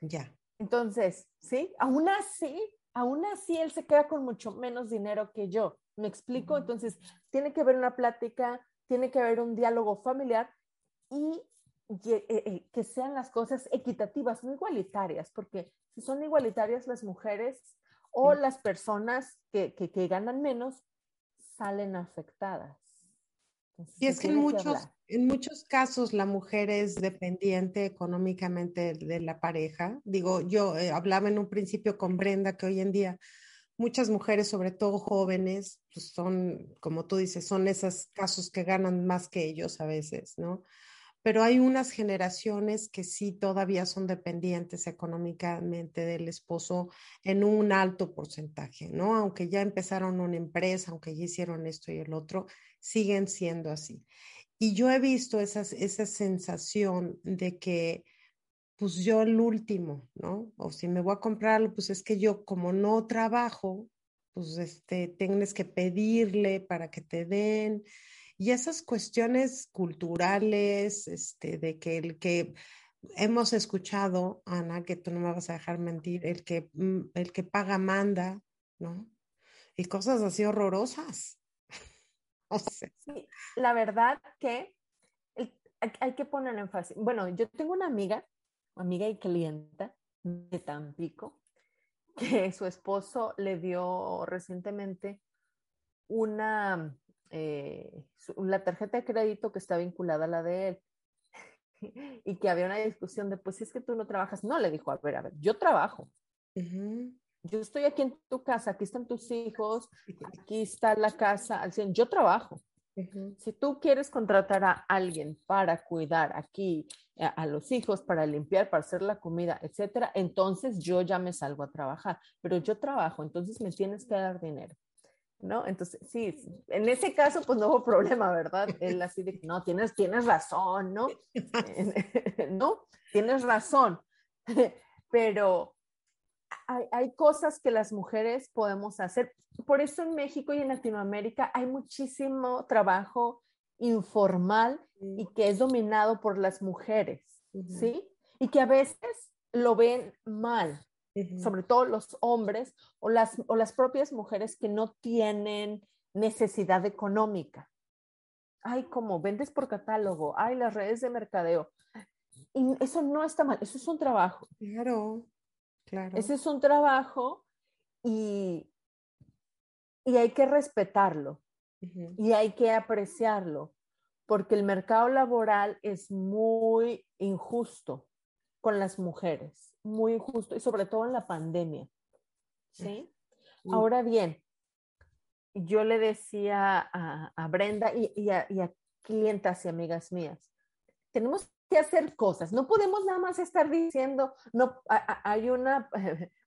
Ya. Entonces, ¿sí? Aún así, aún así él se queda con mucho menos dinero que yo. ¿Me explico? Entonces, tiene que haber una plática, tiene que haber un diálogo familiar y, eh, eh, que sean las cosas equitativas, no igualitarias, porque si son igualitarias las mujeres o Sí. las personas que, que, que ganan menos salen afectadas. Entonces, Y es que en muchos, hablar. en muchos casos la mujer es dependiente económicamente de la pareja. Digo, yo eh, hablaba en un principio con Brenda que hoy en día muchas mujeres, sobre todo jóvenes, pues son, como tú dices, son esos casos que ganan más que ellos a veces, ¿no? Pero hay unas generaciones que sí todavía son dependientes económicamente del esposo en un alto porcentaje, ¿no? Aunque ya empezaron una empresa, aunque ya hicieron esto y el otro, siguen siendo así. Y yo he visto esas, esa sensación de que, pues yo el último, ¿no? O si me voy a comprarlo, pues es que yo como no trabajo, pues este, tienes que pedirle para que te den. Y esas cuestiones culturales, este, de que el que hemos escuchado, Ana, que tú no me vas a dejar mentir, el que, mm, el que paga manda, ¿no? Y cosas así horrorosas. O sea, Sí, la verdad que hay que poner énfasis. Bueno, yo tengo una amiga, amiga y clienta de Tampico, que su esposo le dio recientemente una eh, la tarjeta de crédito que está vinculada a la de él. y que había una discusión de, pues es que tú no trabajas. No, le dijo, a ver, a ver, yo trabajo. Yo estoy aquí en tu casa, aquí están tus hijos, aquí está la casa, al yo trabajo. Si tú quieres contratar a alguien para cuidar aquí a, eh, a, los hijos, para limpiar, para hacer la comida, etcétera, entonces yo ya me salgo a trabajar, pero yo trabajo, entonces me tienes que dar dinero. ¿No? Entonces, sí, en ese caso, pues no hubo problema, ¿verdad? Él así de, no, tienes, tienes razón, ¿no? no, tienes razón, pero hay, hay, cosas que las mujeres podemos hacer. Por eso en México y en Latinoamérica hay muchísimo trabajo informal y que es dominado por las mujeres, ¿sí? Y que a veces lo ven mal, sobre todo los hombres o las, o las propias mujeres que no tienen necesidad económica. Ay, como vendes por catálogo, ay, las redes de mercadeo. Y eso no está mal, eso es un trabajo. Claro, claro. Ese es un trabajo y, y hay que respetarlo y hay que apreciarlo, porque el mercado laboral es muy injusto con las mujeres muy injusto y sobre todo en la pandemia. ¿Sí? Ahora bien, yo le decía a, Brenda y, a, clientas y amigas mías, tenemos que hacer cosas, no podemos nada más estar diciendo, no, hay una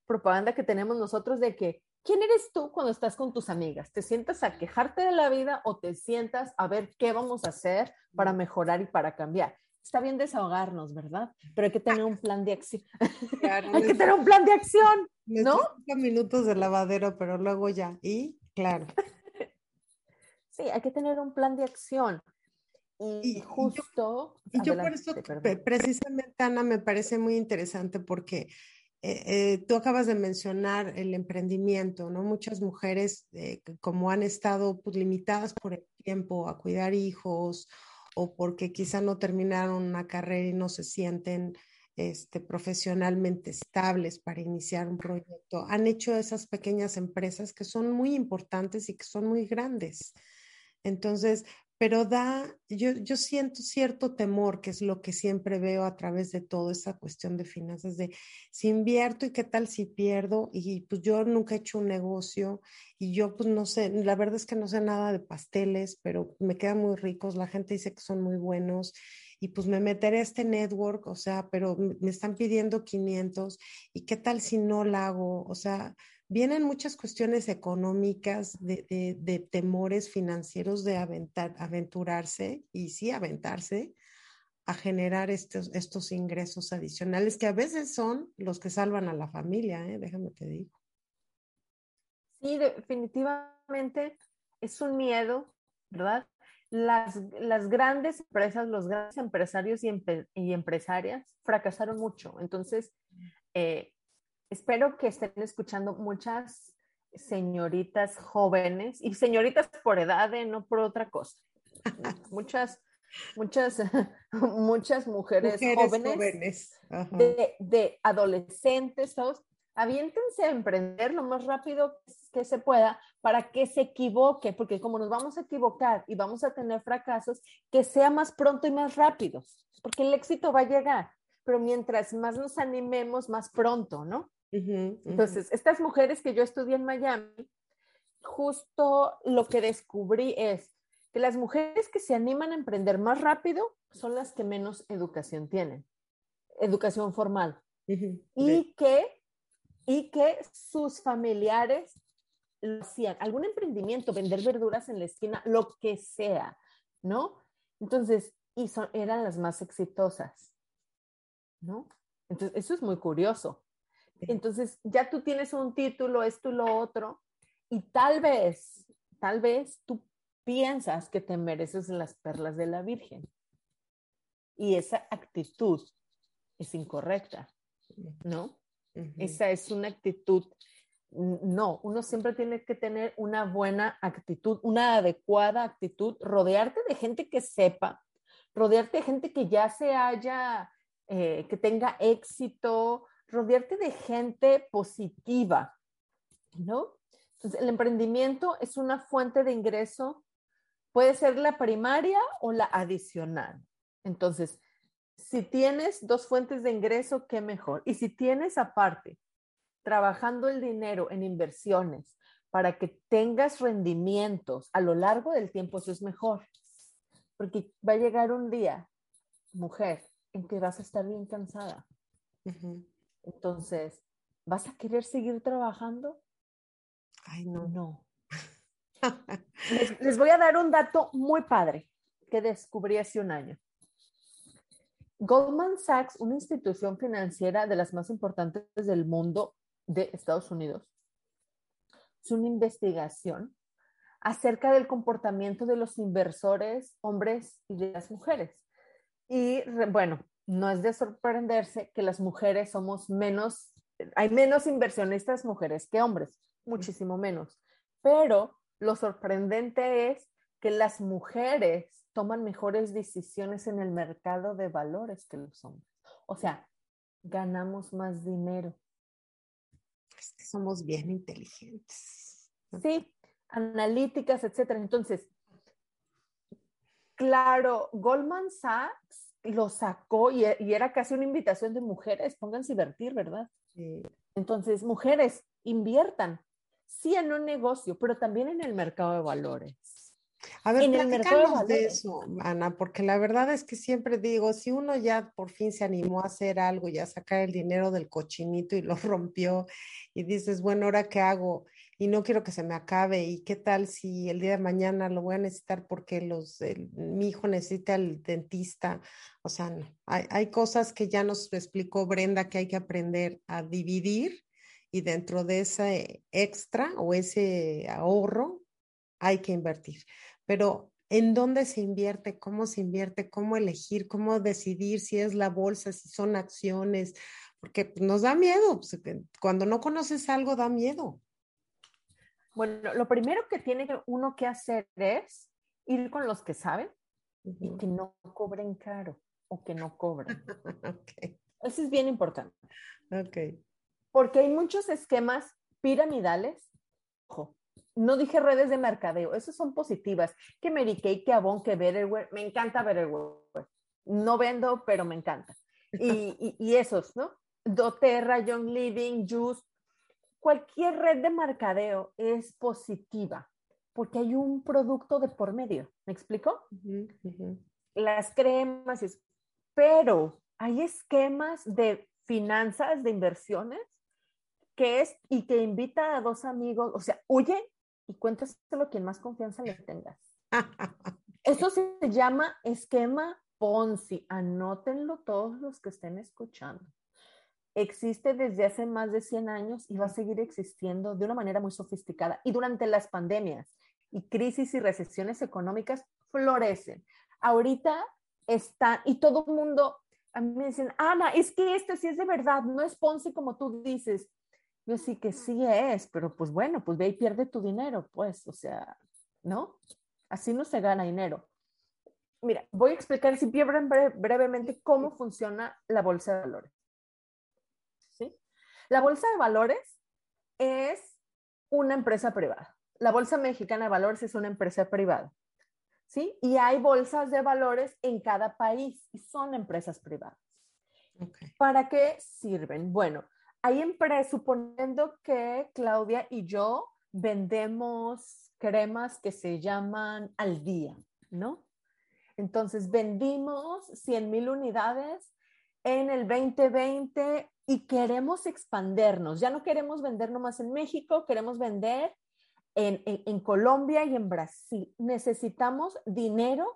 propaganda que tenemos nosotros de que, ¿quién eres tú cuando estás con tus amigas? ¿Te sientas a quejarte de la vida o te sientas a ver qué vamos a hacer para mejorar y para cambiar? Está bien desahogarnos, ¿verdad? Pero hay que tener un plan de acción. hay que tener un plan de acción, ¿no? minutos de lavadero, pero luego ya. Y claro. sí, hay que tener un plan de acción. Y, justo. Y yo, por eso, precisamente, Ana, me parece muy interesante porque eh, eh, tú acabas de mencionar el emprendimiento, ¿no? Muchas mujeres, eh, como han estado pues, limitadas por el tiempo a cuidar hijos o porque quizá no terminaron una carrera y no se sienten este, profesionalmente estables para iniciar un proyecto. Han hecho esas pequeñas empresas que son muy importantes y que son muy grandes. Entonces, pero da, yo, yo siento cierto temor, que es lo que siempre veo a través de toda esta cuestión de finanzas, de si invierto y qué tal si pierdo, y pues yo nunca he hecho un negocio y yo pues no sé, la verdad es que no sé nada de pasteles, pero me quedan muy ricos, la gente dice que son muy buenos y pues me meteré a este network, o sea, pero me están pidiendo 500 y qué tal si no la hago, o sea, vienen muchas cuestiones económicas, de, temores financieros de aventurarse y sí aventarse a generar estos, estos ingresos adicionales que a veces son los que salvan a la familia, ¿eh? déjame te digo. Sí, definitivamente es un miedo, ¿verdad? Las, las grandes empresas, los grandes empresarios y, y empresarias fracasaron mucho. Entonces, eh, espero que estén escuchando muchas señoritas jóvenes y señoritas por edad, ¿eh? no por otra cosa. Muchas, muchas, muchas mujeres, jóvenes, De, adolescentes, todos, aviéntense a emprender lo más rápido que se pueda para que se equivoque, porque como nos vamos a equivocar y vamos a tener fracasos, que sea más pronto y más rápido, porque el éxito va a llegar, pero mientras más nos animemos, más pronto, ¿no? Entonces, estas mujeres que yo estudié en Miami, justo lo que descubrí es que las mujeres que se animan a emprender más rápido son las que menos educación tienen, educación formal, y, que, y que sus familiares lo hacían, algún emprendimiento, vender verduras en la esquina, lo que sea, ¿no? Entonces, y son, eran las más exitosas, ¿no? Entonces, eso es muy curioso. Entonces, ya tú tienes un título, esto y lo otro, y tal vez, tal vez tú piensas que te mereces las perlas de la Virgen. Y esa actitud es incorrecta, ¿no? Esa es una actitud, no, uno siempre tiene que tener una buena actitud, una adecuada actitud, rodearte de gente que sepa, rodearte de gente que ya se haya, eh, que tenga éxito, rodearte de gente positiva, ¿no? Entonces, el emprendimiento es una fuente de ingreso Puede ser la primaria o la adicional. Entonces, si tienes dos fuentes de ingreso, qué mejor. Y si tienes aparte, trabajando el dinero en inversiones para que tengas rendimientos a lo largo del tiempo, eso es mejor. Porque va a llegar un día, mujer, en que vas a estar bien cansada. Entonces, ¿vas a querer seguir trabajando? Ay, no. No. les, les voy a dar un dato muy padre que descubrí hace un año. Goldman Sachs, una institución financiera de las más importantes del mundo de Estados Unidos, es una investigación acerca del comportamiento de los inversores, hombres y de las mujeres. Y bueno, no es de sorprenderse que las mujeres somos menos, hay menos inversionistas mujeres que hombres, muchísimo menos. Pero lo sorprendente es que las mujeres toman mejores decisiones en el mercado de valores que los hombres. O sea, ganamos más dinero. Es que somos bien inteligentes. Sí, analíticas, etcétera. Entonces, claro, Goldman Sachs lo sacó y, y, era casi una invitación de mujeres, pónganse a invertir, ¿verdad? Sí. Entonces, mujeres, inviertan, sí en un negocio, pero también en el mercado de valores. A ver, En el mercado de eso, Ana, porque la verdad es que siempre digo, si uno ya por fin se animó a hacer algo y a sacar el dinero del cochinito y lo rompió y dices, bueno, ¿ahora qué hago? Y no quiero que se me acabe. ¿Y qué tal si el día de mañana lo voy a necesitar porque los, mi hijo necesita el dentista? O sea. Hay, hay cosas que ya nos explicó Brenda que hay que aprender a dividir y dentro de ese extra o ese ahorro hay que invertir pero ¿en dónde se invierte? ¿Cómo se invierte? ¿Cómo elegir? ¿Cómo decidir si es la bolsa, si son acciones? Porque pues, nos da miedo. pues, Cuando no conoces algo, da miedo. Bueno, lo primero que tiene uno que hacer es ir con los que saben y que no cobren caro o que no cobren. Ok, Eso es bien importante, ok. porque hay muchos esquemas piramidales. Ojo, no dije redes de mercadeo, esas son positivas. Que Mary Kay, que Avon, que Betterware, me encanta Betterware. No vendo, pero me encanta. Y, y- y esos, ¿no? doTERRA, Young Living, Juice, cualquier red de mercadeo es positiva porque hay un producto de por medio. ¿Me explico? Las cremas, es- pero hay esquemas de finanzas, de inversiones, que es y que invita a dos amigos, o sea, huye y cuéntaselo a quien más confianza le tengas. Eso se llama esquema Ponzi. Anótenlo todos los que estén escuchando. Existe desde hace más de 100 años y va a seguir existiendo de una manera muy sofisticada. Y durante las pandemias y crisis y recesiones económicas florecen. Ahorita está, y todo el mundo, a mí me dicen, Ana, es que esto sí es de verdad, no es Ponzi como tú dices. Yo sí que sí es, pero pues bueno, pues ve y pierde tu dinero, pues, o sea, ¿no? Así no se gana dinero. Mira, voy a explicar si bre- bre- brevemente cómo funciona la bolsa de valores. La bolsa de valores es una empresa privada. La Bolsa Mexicana de Valores es una empresa privada. ¿Sí? Y hay bolsas de valores en cada país y son empresas privadas. ¿Para qué sirven? Bueno, hay empresas, suponiendo que Claudia y yo vendemos cremas que se llaman al día, ¿no? Entonces vendimos 100 mil unidades en el 2020 y queremos expandernos. Ya no queremos vender nomás en México, queremos vender en, en, en Colombia y en Brasil. Necesitamos dinero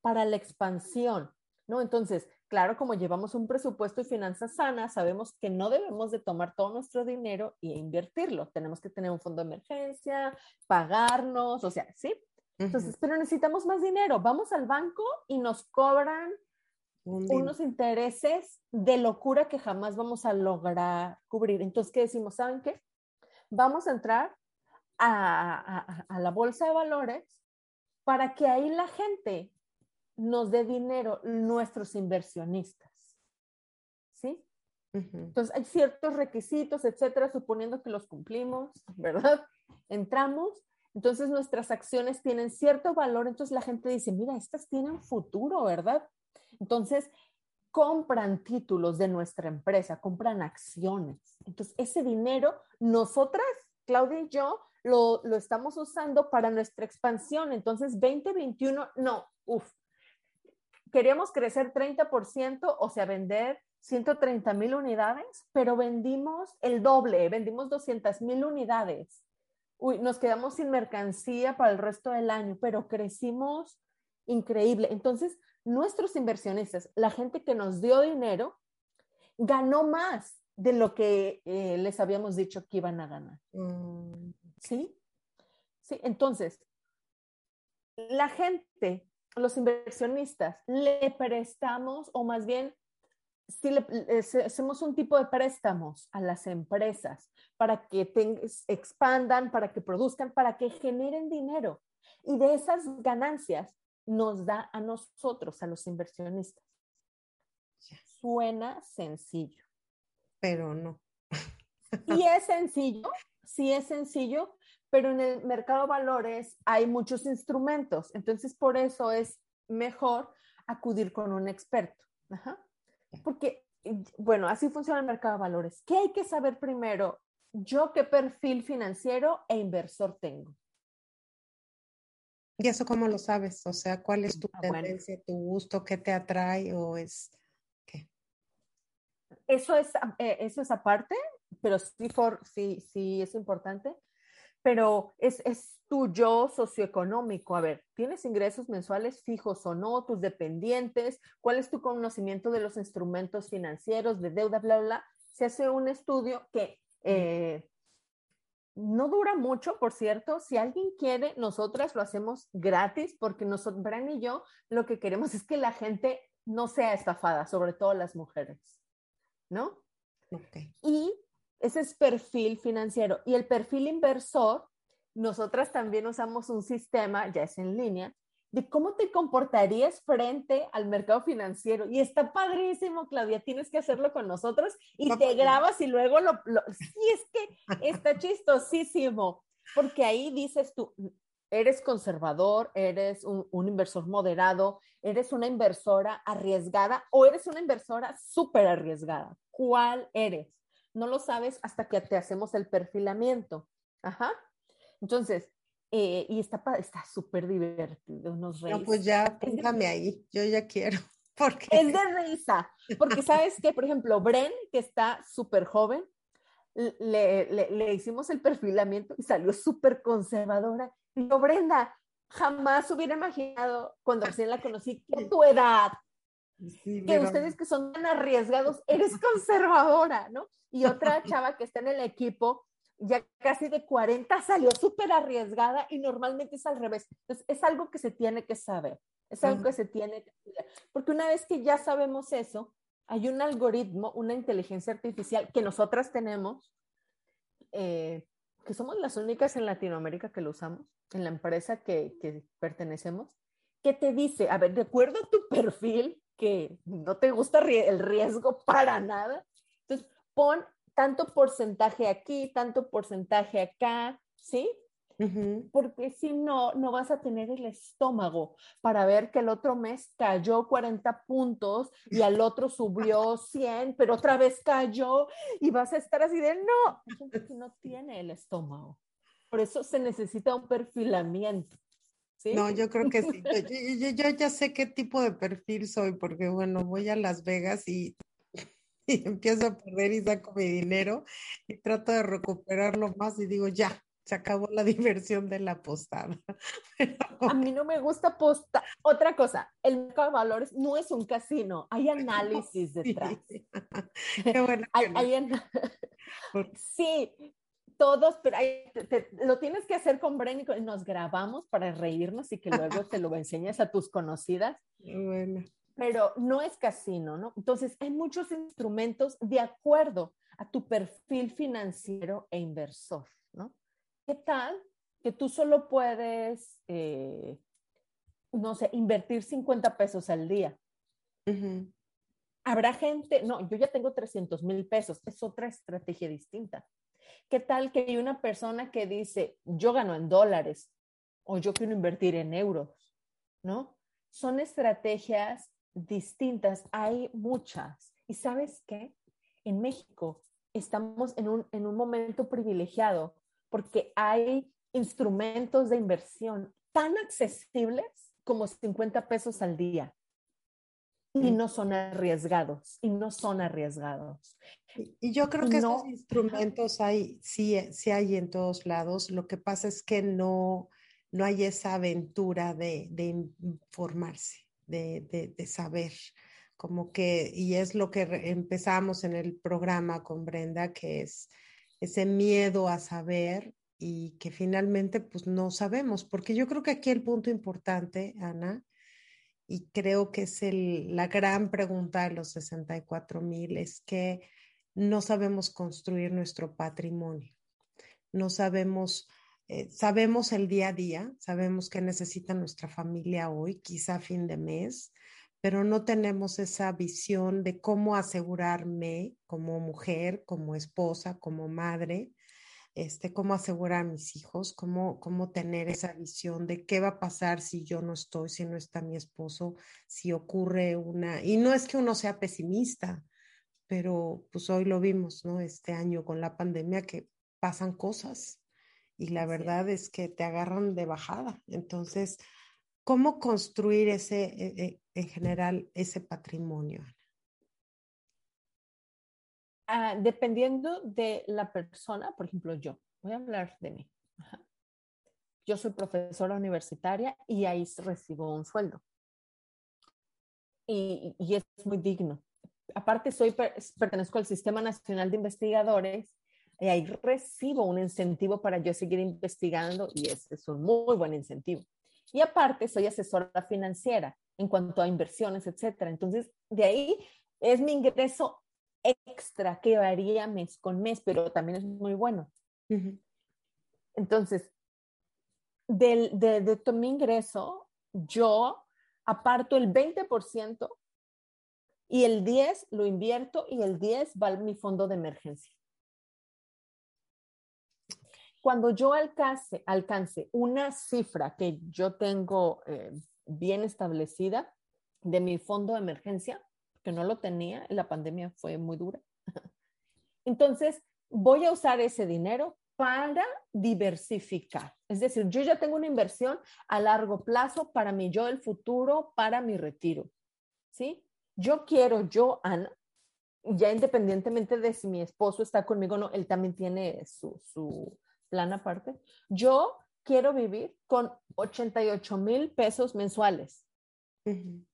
para la expansión, ¿no? Entonces, claro, como llevamos un presupuesto y finanzas sanas, sabemos que no debemos de tomar todo nuestro dinero e invertirlo. Tenemos que tener un fondo de emergencia, pagarnos, o sea, ¿sí? Entonces, pero necesitamos más dinero. Vamos al banco y nos cobran Un unos intereses de locura que jamás vamos a lograr cubrir. Entonces, ¿qué decimos? ¿Saben qué? Vamos a entrar a, a- a la bolsa de valores para que ahí la gente nos dé dinero, nuestros inversionistas. ¿Sí? Entonces, hay ciertos requisitos, etcétera, suponiendo que los cumplimos, ¿verdad? Entramos Entonces nuestras acciones tienen cierto valor, entonces la gente dice, mira, estas tienen futuro, ¿verdad? Entonces compran títulos de nuestra empresa, compran acciones. Entonces ese dinero, nosotras, Claudia y yo, lo, lo estamos usando para nuestra expansión. Entonces 2021, no, uff, queríamos crecer 30%, o sea, vender 130 mil unidades, pero vendimos el doble, vendimos 200 mil unidades. Uy, nos quedamos sin mercancía para el resto del año, pero crecimos increíble. Entonces, nuestros inversionistas, la gente que nos dio dinero, ganó más de lo que eh, les habíamos dicho que iban a ganar. Mm. ¿Sí? Sí, entonces, la gente los inversionistas le prestamos, o más bien, si le, hacemos un tipo de préstamos a las empresas para que expandan, para que produzcan, para que generen dinero. Y de esas ganancias nos da a nosotros, a los inversionistas. Suena sencillo. Pero no. Y es sencillo, sí es sencillo, pero en el mercado de valores hay muchos instrumentos, entonces por eso es mejor acudir con un experto. Porque, bueno, así funciona el mercado de valores. ¿Qué hay que saber primero? Yo qué perfil financiero e inversor tengo. ¿Y eso cómo lo sabes? O sea, ¿cuál es tu ah, tendencia, tu gusto, qué te atrae o es qué? Eso es, eh, eso es aparte, pero sí, for, sí, sí es importante pero es, es tu yo socioeconómico. A ver, ¿tienes ingresos mensuales fijos o no? ¿Tus dependientes? ¿Cuál es tu conocimiento de los instrumentos financieros, de deuda, bla, bla, bla? Se hace un estudio que eh, no dura mucho, por cierto. Si alguien quiere, nosotras lo hacemos gratis porque nosotros, Bran y yo, lo que queremos es que la gente no sea estafada, sobre todo las mujeres, ¿no? Okay. Y ese es perfil financiero. Y el perfil inversor, nosotras también usamos un sistema, ya es en línea, de cómo te comportarías frente al mercado financiero. Y está padrísimo, Claudia, tienes que hacerlo con nosotros y te pues, grabas y luego lo, Sí, es que está chistosísimo, porque ahí dices tú, eres conservador, eres un, un inversor moderado, eres una inversora arriesgada o eres una inversora súper arriesgada. ¿Cuál eres? no lo sabes hasta que te hacemos el perfilamiento. Ajá. Entonces, eh, y está está súper divertido, nos No, pues ya, póngame ahí, yo ya quiero. Porque... Es de risa, porque sabes que, por ejemplo, Bren, que está súper joven, le, le, hicimos el perfilamiento y salió súper conservadora. Y yo, Brenda, jamás hubiera imaginado cuando recién la conocí que tu edad, que ustedes que son tan arriesgados, eres conservadora, ¿no? Y otra chava que está en el equipo, ya casi de 40, salió súper arriesgada y normalmente es al revés. Entonces, es algo que se tiene que saber, es algo que se tiene que estudiar. Porque una vez que ya sabemos eso, hay un algoritmo, una inteligencia artificial que nosotras tenemos, eh, que somos las únicas en Latinoamérica que lo usamos, en la empresa que, que pertenecemos, que te dice, a ver, de acuerdo a tu perfil, que no te gusta el riesgo para nada. Entonces, pon tanto porcentaje aquí, tanto porcentaje acá, ¿sí? Porque si no, no vas a tener el estómago para ver que el otro mes cayó 40 puntos y al otro subió 100, pero otra vez cayó y vas a estar así de no, no tiene el estómago. Por eso se necesita un perfilamiento. No, yo creo que sí. Yo, ya sé qué tipo de perfil soy, porque bueno, voy a Las Vegas y, empiezo a perder y saco mi dinero y trato de recuperarlo más y digo, ya, se acabó la diversión de la apostada. A mí no me gusta apostar. Otra cosa, el mercado de valores no es un casino, hay análisis detrás. Qué bueno. Sí, todos, pero lo tienes que hacer con Bren y nos grabamos para reírnos y que luego te lo enseñes a tus conocidas. Bueno. Pero no es casino, ¿no? Entonces, hay muchos instrumentos de acuerdo a tu perfil financiero e inversor, ¿no? ¿Qué tal que tú solo puedes, eh, no sé, invertir 50 pesos al día? Habrá gente, no, yo ya tengo 300 mil pesos, es otra estrategia distinta. ¿Qué tal que hay una persona que dice, yo gano en dólares o yo quiero invertir en euros? ¿No? Son estrategias distintas, hay muchas. ¿Y sabes qué? En México estamos en un, en un momento privilegiado porque hay instrumentos de inversión tan accesibles como 50 pesos al día y no son arriesgados, y no son arriesgados. Y yo creo que esos instrumentos hay, sí, sí hay en todos lados. Lo que pasa es que no, no hay esa aventura de, de informarse, de, de, saber. Como que, y es lo que empezamos en el programa con Brenda, que es ese miedo a saber y que finalmente pues no sabemos, porque yo creo que aquí el punto importante, Ana, y creo que es el, la gran pregunta de los 64 mil, es que no sabemos construir nuestro patrimonio, no sabemos, eh, sabemos el día a día, sabemos que necesita nuestra familia hoy, quizá fin de mes, pero no tenemos esa visión de cómo asegurarme como mujer, como esposa, como madre, este, cómo asegurar a mis hijos, cómo, cómo tener esa visión de qué va a pasar si yo no estoy, si no está mi esposo, si ocurre una... Y no es que uno sea pesimista, pero pues hoy lo vimos, ¿no? Este año con la pandemia que pasan cosas y la verdad es que te agarran de bajada. Entonces, ¿cómo construir ese, e, e, en general, ese patrimonio? Uh, dependiendo de la persona, por ejemplo, yo, voy a hablar de mí. Ajá. Yo soy profesora universitaria y ahí recibo un sueldo. Y, y es muy digno. Aparte, soy, pertenezco al Sistema Nacional de Investigadores y ahí recibo un incentivo para yo seguir investigando y es, es un muy buen incentivo. Y aparte, soy asesora financiera en cuanto a inversiones, etcétera. Entonces, de ahí es mi ingreso extra que varía mes con mes, pero también es muy bueno. Uh -huh. Entonces, del, de, de todo mi ingreso, yo aparto el 20% y el 10 lo invierto y el 10 va a mi fondo de emergencia. Cuando yo alcance, alcance una cifra que yo tengo eh, bien establecida de mi fondo de emergencia, que no lo tenía, la pandemia fue muy dura. Entonces, voy a usar ese dinero para diversificar. Es decir, yo ya tengo una inversión a largo plazo para mi yo del futuro, para mi retiro. ¿Sí? Yo quiero, yo, Ana, ya independientemente de si mi esposo está conmigo o no, él también tiene su, su plan aparte. Yo quiero vivir con 88 mil pesos mensuales. Uh -huh.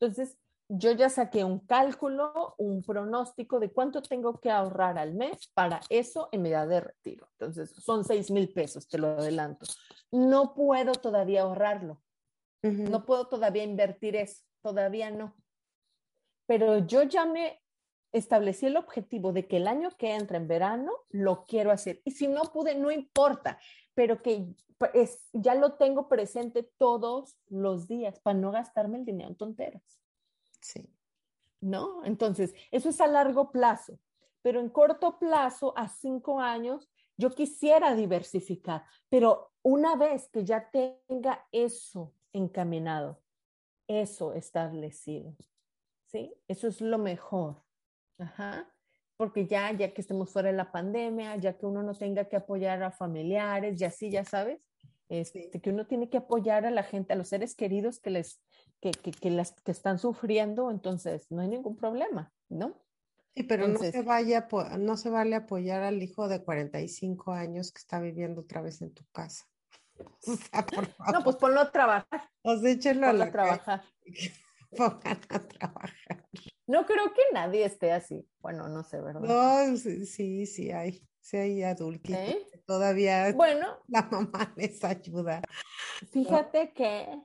Entonces, yo ya saqué un cálculo, un pronóstico de cuánto tengo que ahorrar al mes para eso en mi edad de retiro. Entonces, son 6 mil pesos, te lo adelanto. No puedo todavía ahorrarlo. Uh -huh. No puedo todavía invertir eso, todavía no. Pero yo ya me establecí el objetivo de que el año que entra en verano lo quiero hacer. Y si no pude, no importa, pero que es, ya lo tengo presente todos los días para no gastarme el dinero en tonteras. Sí. ¿No? Entonces, eso es a largo plazo, pero en corto plazo, a cinco años, yo quisiera diversificar, pero una vez que ya tenga eso encaminado, eso establecido, ¿sí? Eso es lo mejor. Ajá. Porque ya, ya que estemos fuera de la pandemia, ya que uno no tenga que apoyar a familiares, ya sí, ya sabes, este, que uno tiene que apoyar a la gente, a los seres queridos que les, que, que, que las, que están sufriendo, entonces no hay ningún problema, ¿no? Sí, pero entonces, no, se vaya, no se vale apoyar al hijo de 45 años que está viviendo otra vez en tu casa. O sea, por favor. No, pues ponlo a trabajar. O sea, échenlo ponlo a, a trabajar. Pongan a trabajar. No creo que nadie esté así. Bueno, no sé, ¿verdad? No, sí, sí hay. Sí hay adultitos. ¿Eh? Que todavía bueno, la mamá les ayuda. Fíjate que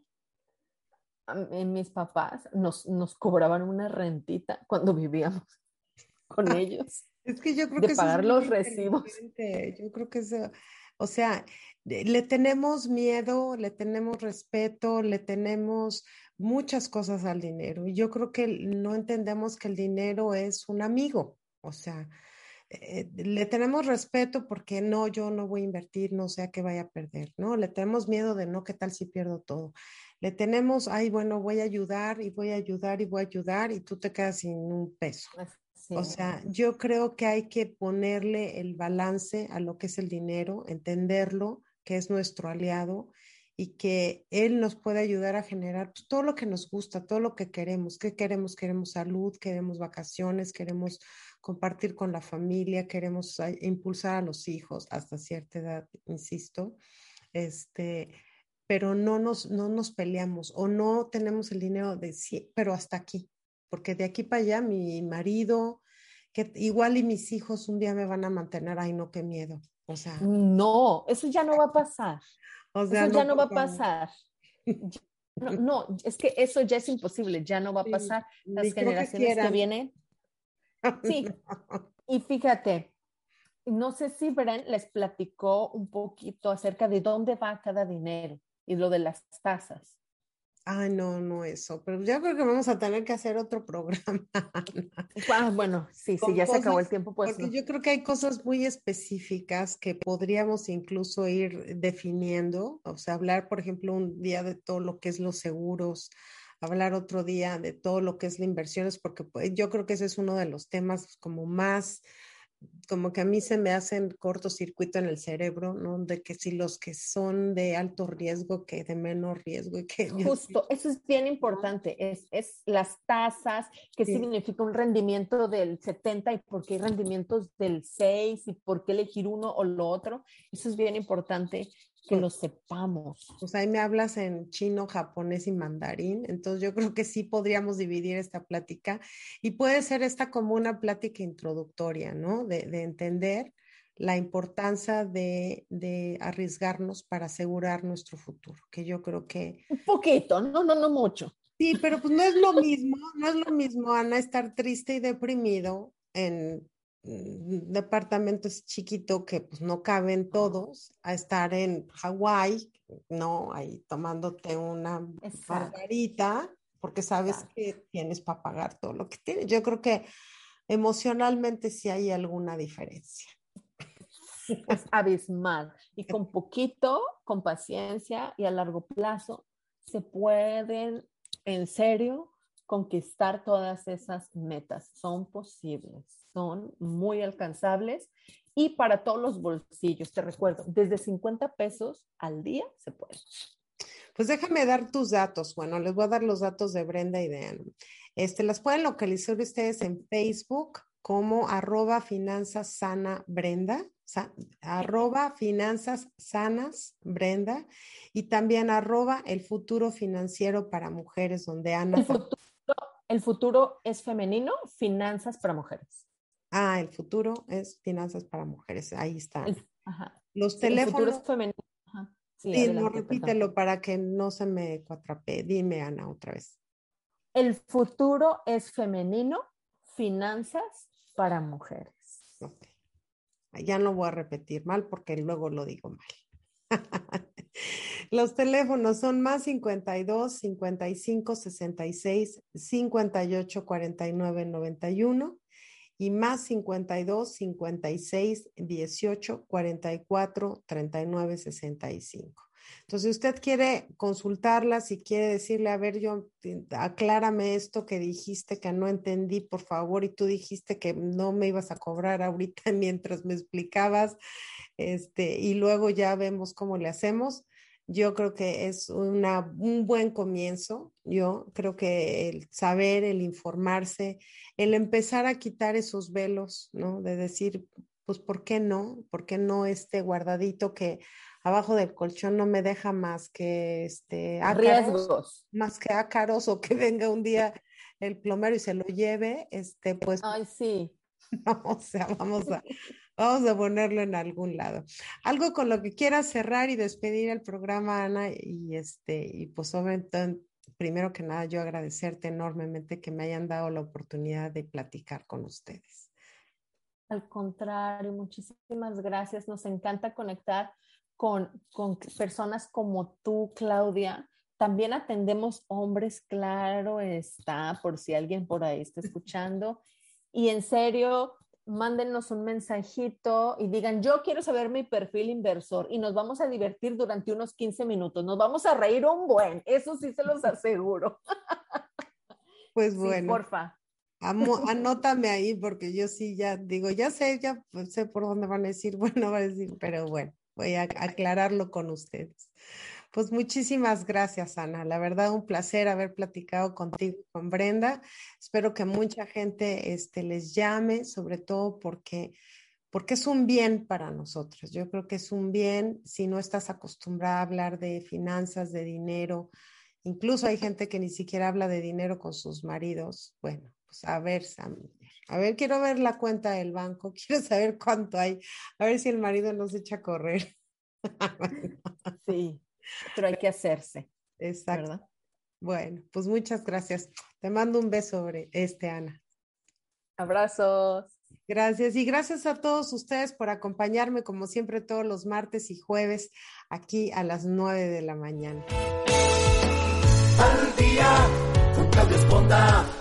mis papás nos, nos cobraban una rentita cuando vivíamos con ellos. Es que yo creo de que pagar los recibos. Yo creo que eso, o sea, le tenemos miedo, le tenemos respeto, le tenemos muchas cosas al dinero. Y yo creo que no entendemos que el dinero es un amigo. O sea, eh, le tenemos respeto porque no, yo no voy a invertir, no sé a qué vaya a perder, ¿no? Le tenemos miedo de no, ¿qué tal si pierdo todo? Le tenemos, ay, bueno, voy a ayudar y voy a ayudar y voy a ayudar y tú te quedas sin un peso. O sea, yo creo que hay que ponerle el balance a lo que es el dinero, entenderlo, que es nuestro aliado y que él nos puede ayudar a generar pues, todo lo que nos gusta, todo lo que queremos. ¿Qué queremos? Queremos salud, queremos vacaciones, queremos compartir con la familia, queremos impulsar a los hijos hasta cierta edad, insisto, este, pero no nos, no nos peleamos o no tenemos el dinero de sí, pero hasta aquí, porque de aquí para allá mi marido, que igual y mis hijos un día me van a mantener, ay no, qué miedo. O sea, no, eso ya no va a pasar. O sea, eso ya no va a pasar. No, no, es que eso ya es imposible, ya no va a pasar. Las generaciones que, que vienen Sí, y fíjate, no sé si Bren les platicó un poquito acerca de dónde va cada dinero y lo de las tasas. Ay, no, no eso, pero ya creo que vamos a tener que hacer otro programa. Ah, bueno, sí, sí, ya se acabó el tiempo. Pues, porque yo creo que hay cosas muy específicas que podríamos incluso ir definiendo, o sea, hablar, por ejemplo, un día de todo lo que es los seguros, hablar otro día de todo lo que es la inversiones, porque pues, yo creo que ese es uno de los temas como más, como que a mí se me hacen cortocircuito en el cerebro, ¿no? De que si los que son de alto riesgo que de menor riesgo. Y que Justo, eso es bien importante, es, es las tasas, que significa un rendimiento del 70 y por qué hay rendimientos del 6 y por qué elegir uno o lo otro. Eso es bien importante que lo sepamos. Pues ahí me hablas en chino, japonés y mandarín, entonces yo creo que sí podríamos dividir esta plática y puede ser esta como una plática introductoria, ¿no? De, entender la importancia de, de, arriesgarnos para asegurar nuestro futuro, que yo creo que... Un poquito, no, no, no mucho. Sí, pero pues no es lo mismo, no es lo mismo, Ana, estar triste y deprimido en Mm, departamento es chiquito que pues no caben todos a estar en Hawái, ¿no? Ahí tomándote una margarita porque sabes que tienes para pagar todo lo que tienes. Yo creo que emocionalmente sí hay alguna diferencia. Es abismal. Y con poquito, con paciencia y a largo plazo, se pueden en serio conquistar todas esas metas. Son posibles son muy alcanzables y para todos los bolsillos, te recuerdo, desde 50 pesos al día se puede. Pues déjame dar tus datos. Bueno, les voy a dar los datos de Brenda y de Ana. Este, las pueden localizar ustedes en Facebook como arroba finanzas sana Brenda, arroba finanzas sanas Brenda y también arroba el futuro financiero para mujeres donde Ana... El futuro, el futuro es femenino, finanzas para mujeres. Ah, el futuro es finanzas para mujeres. Ahí está. Los teléfonos. El femenino. Sí, no, repítelo para que no se me cuatrape. Dime, Ana, otra vez. El futuro es femenino, finanzas para mujeres. Ya no voy a repetir mal porque luego lo digo mal. Los teléfonos son más 52 55 66 58 49 91 y más 52 56 18 44 39 65. Entonces, si usted quiere consultarla, si quiere decirle, a ver, yo, aclárame esto que dijiste que no entendí, por favor, y tú dijiste que no me ibas a cobrar ahorita mientras me explicabas, este, y luego ya vemos cómo le hacemos. Yo creo que es una, un buen comienzo. Yo creo que el saber, el informarse, el empezar a quitar esos velos, ¿no? De decir, pues, ¿por qué no? ¿Por qué no este guardadito que abajo del colchón no me deja más que este riesgos, más que ácaros o que venga un día el plomero y se lo lleve, este, pues. Ay, sí. o sea, vamos a, Vamos a ponerlo en algún lado. Algo con lo que quieras cerrar y despedir el programa, Ana, y este, y pues obviamente, primero que nada, yo agradecerte enormemente que me hayan dado la oportunidad de platicar con ustedes. Al contrario, muchísimas gracias. Nos encanta conectar con, con personas como tú, Claudia, también atendemos hombres, claro está, por si alguien por ahí está escuchando. Y en serio, mándenos un mensajito y digan, yo quiero saber mi perfil inversor y nos vamos a divertir durante unos 15 minutos. Nos vamos a reír un buen, eso sí se los aseguro. Pues bueno. porfa. anótame ahí porque yo sí ya digo, ya sé, ya sé por dónde van a decir, bueno, va a decir, pero bueno, voy a aclararlo con ustedes. Pues muchísimas gracias, Ana. La verdad, un placer haber platicado contigo, con Brenda. Espero que mucha gente este, les llame, sobre todo porque, porque es un bien para nosotros. Yo creo que es un bien si no estás acostumbrada a hablar de finanzas, de dinero. Incluso hay gente que ni siquiera habla de dinero con sus maridos. Bueno, pues a ver, A ver, quiero ver la cuenta del banco, quiero saber cuánto hay, a ver si el marido nos echa a correr. sí, pero hay que hacerse. Exacto. Bueno, pues muchas gracias. Te mando un beso sobre este, Ana. Abrazos. Gracias y gracias a todos ustedes por acompañarme como siempre todos los martes y jueves aquí a las nueve de la mañana. Al día con Claudia Esponda.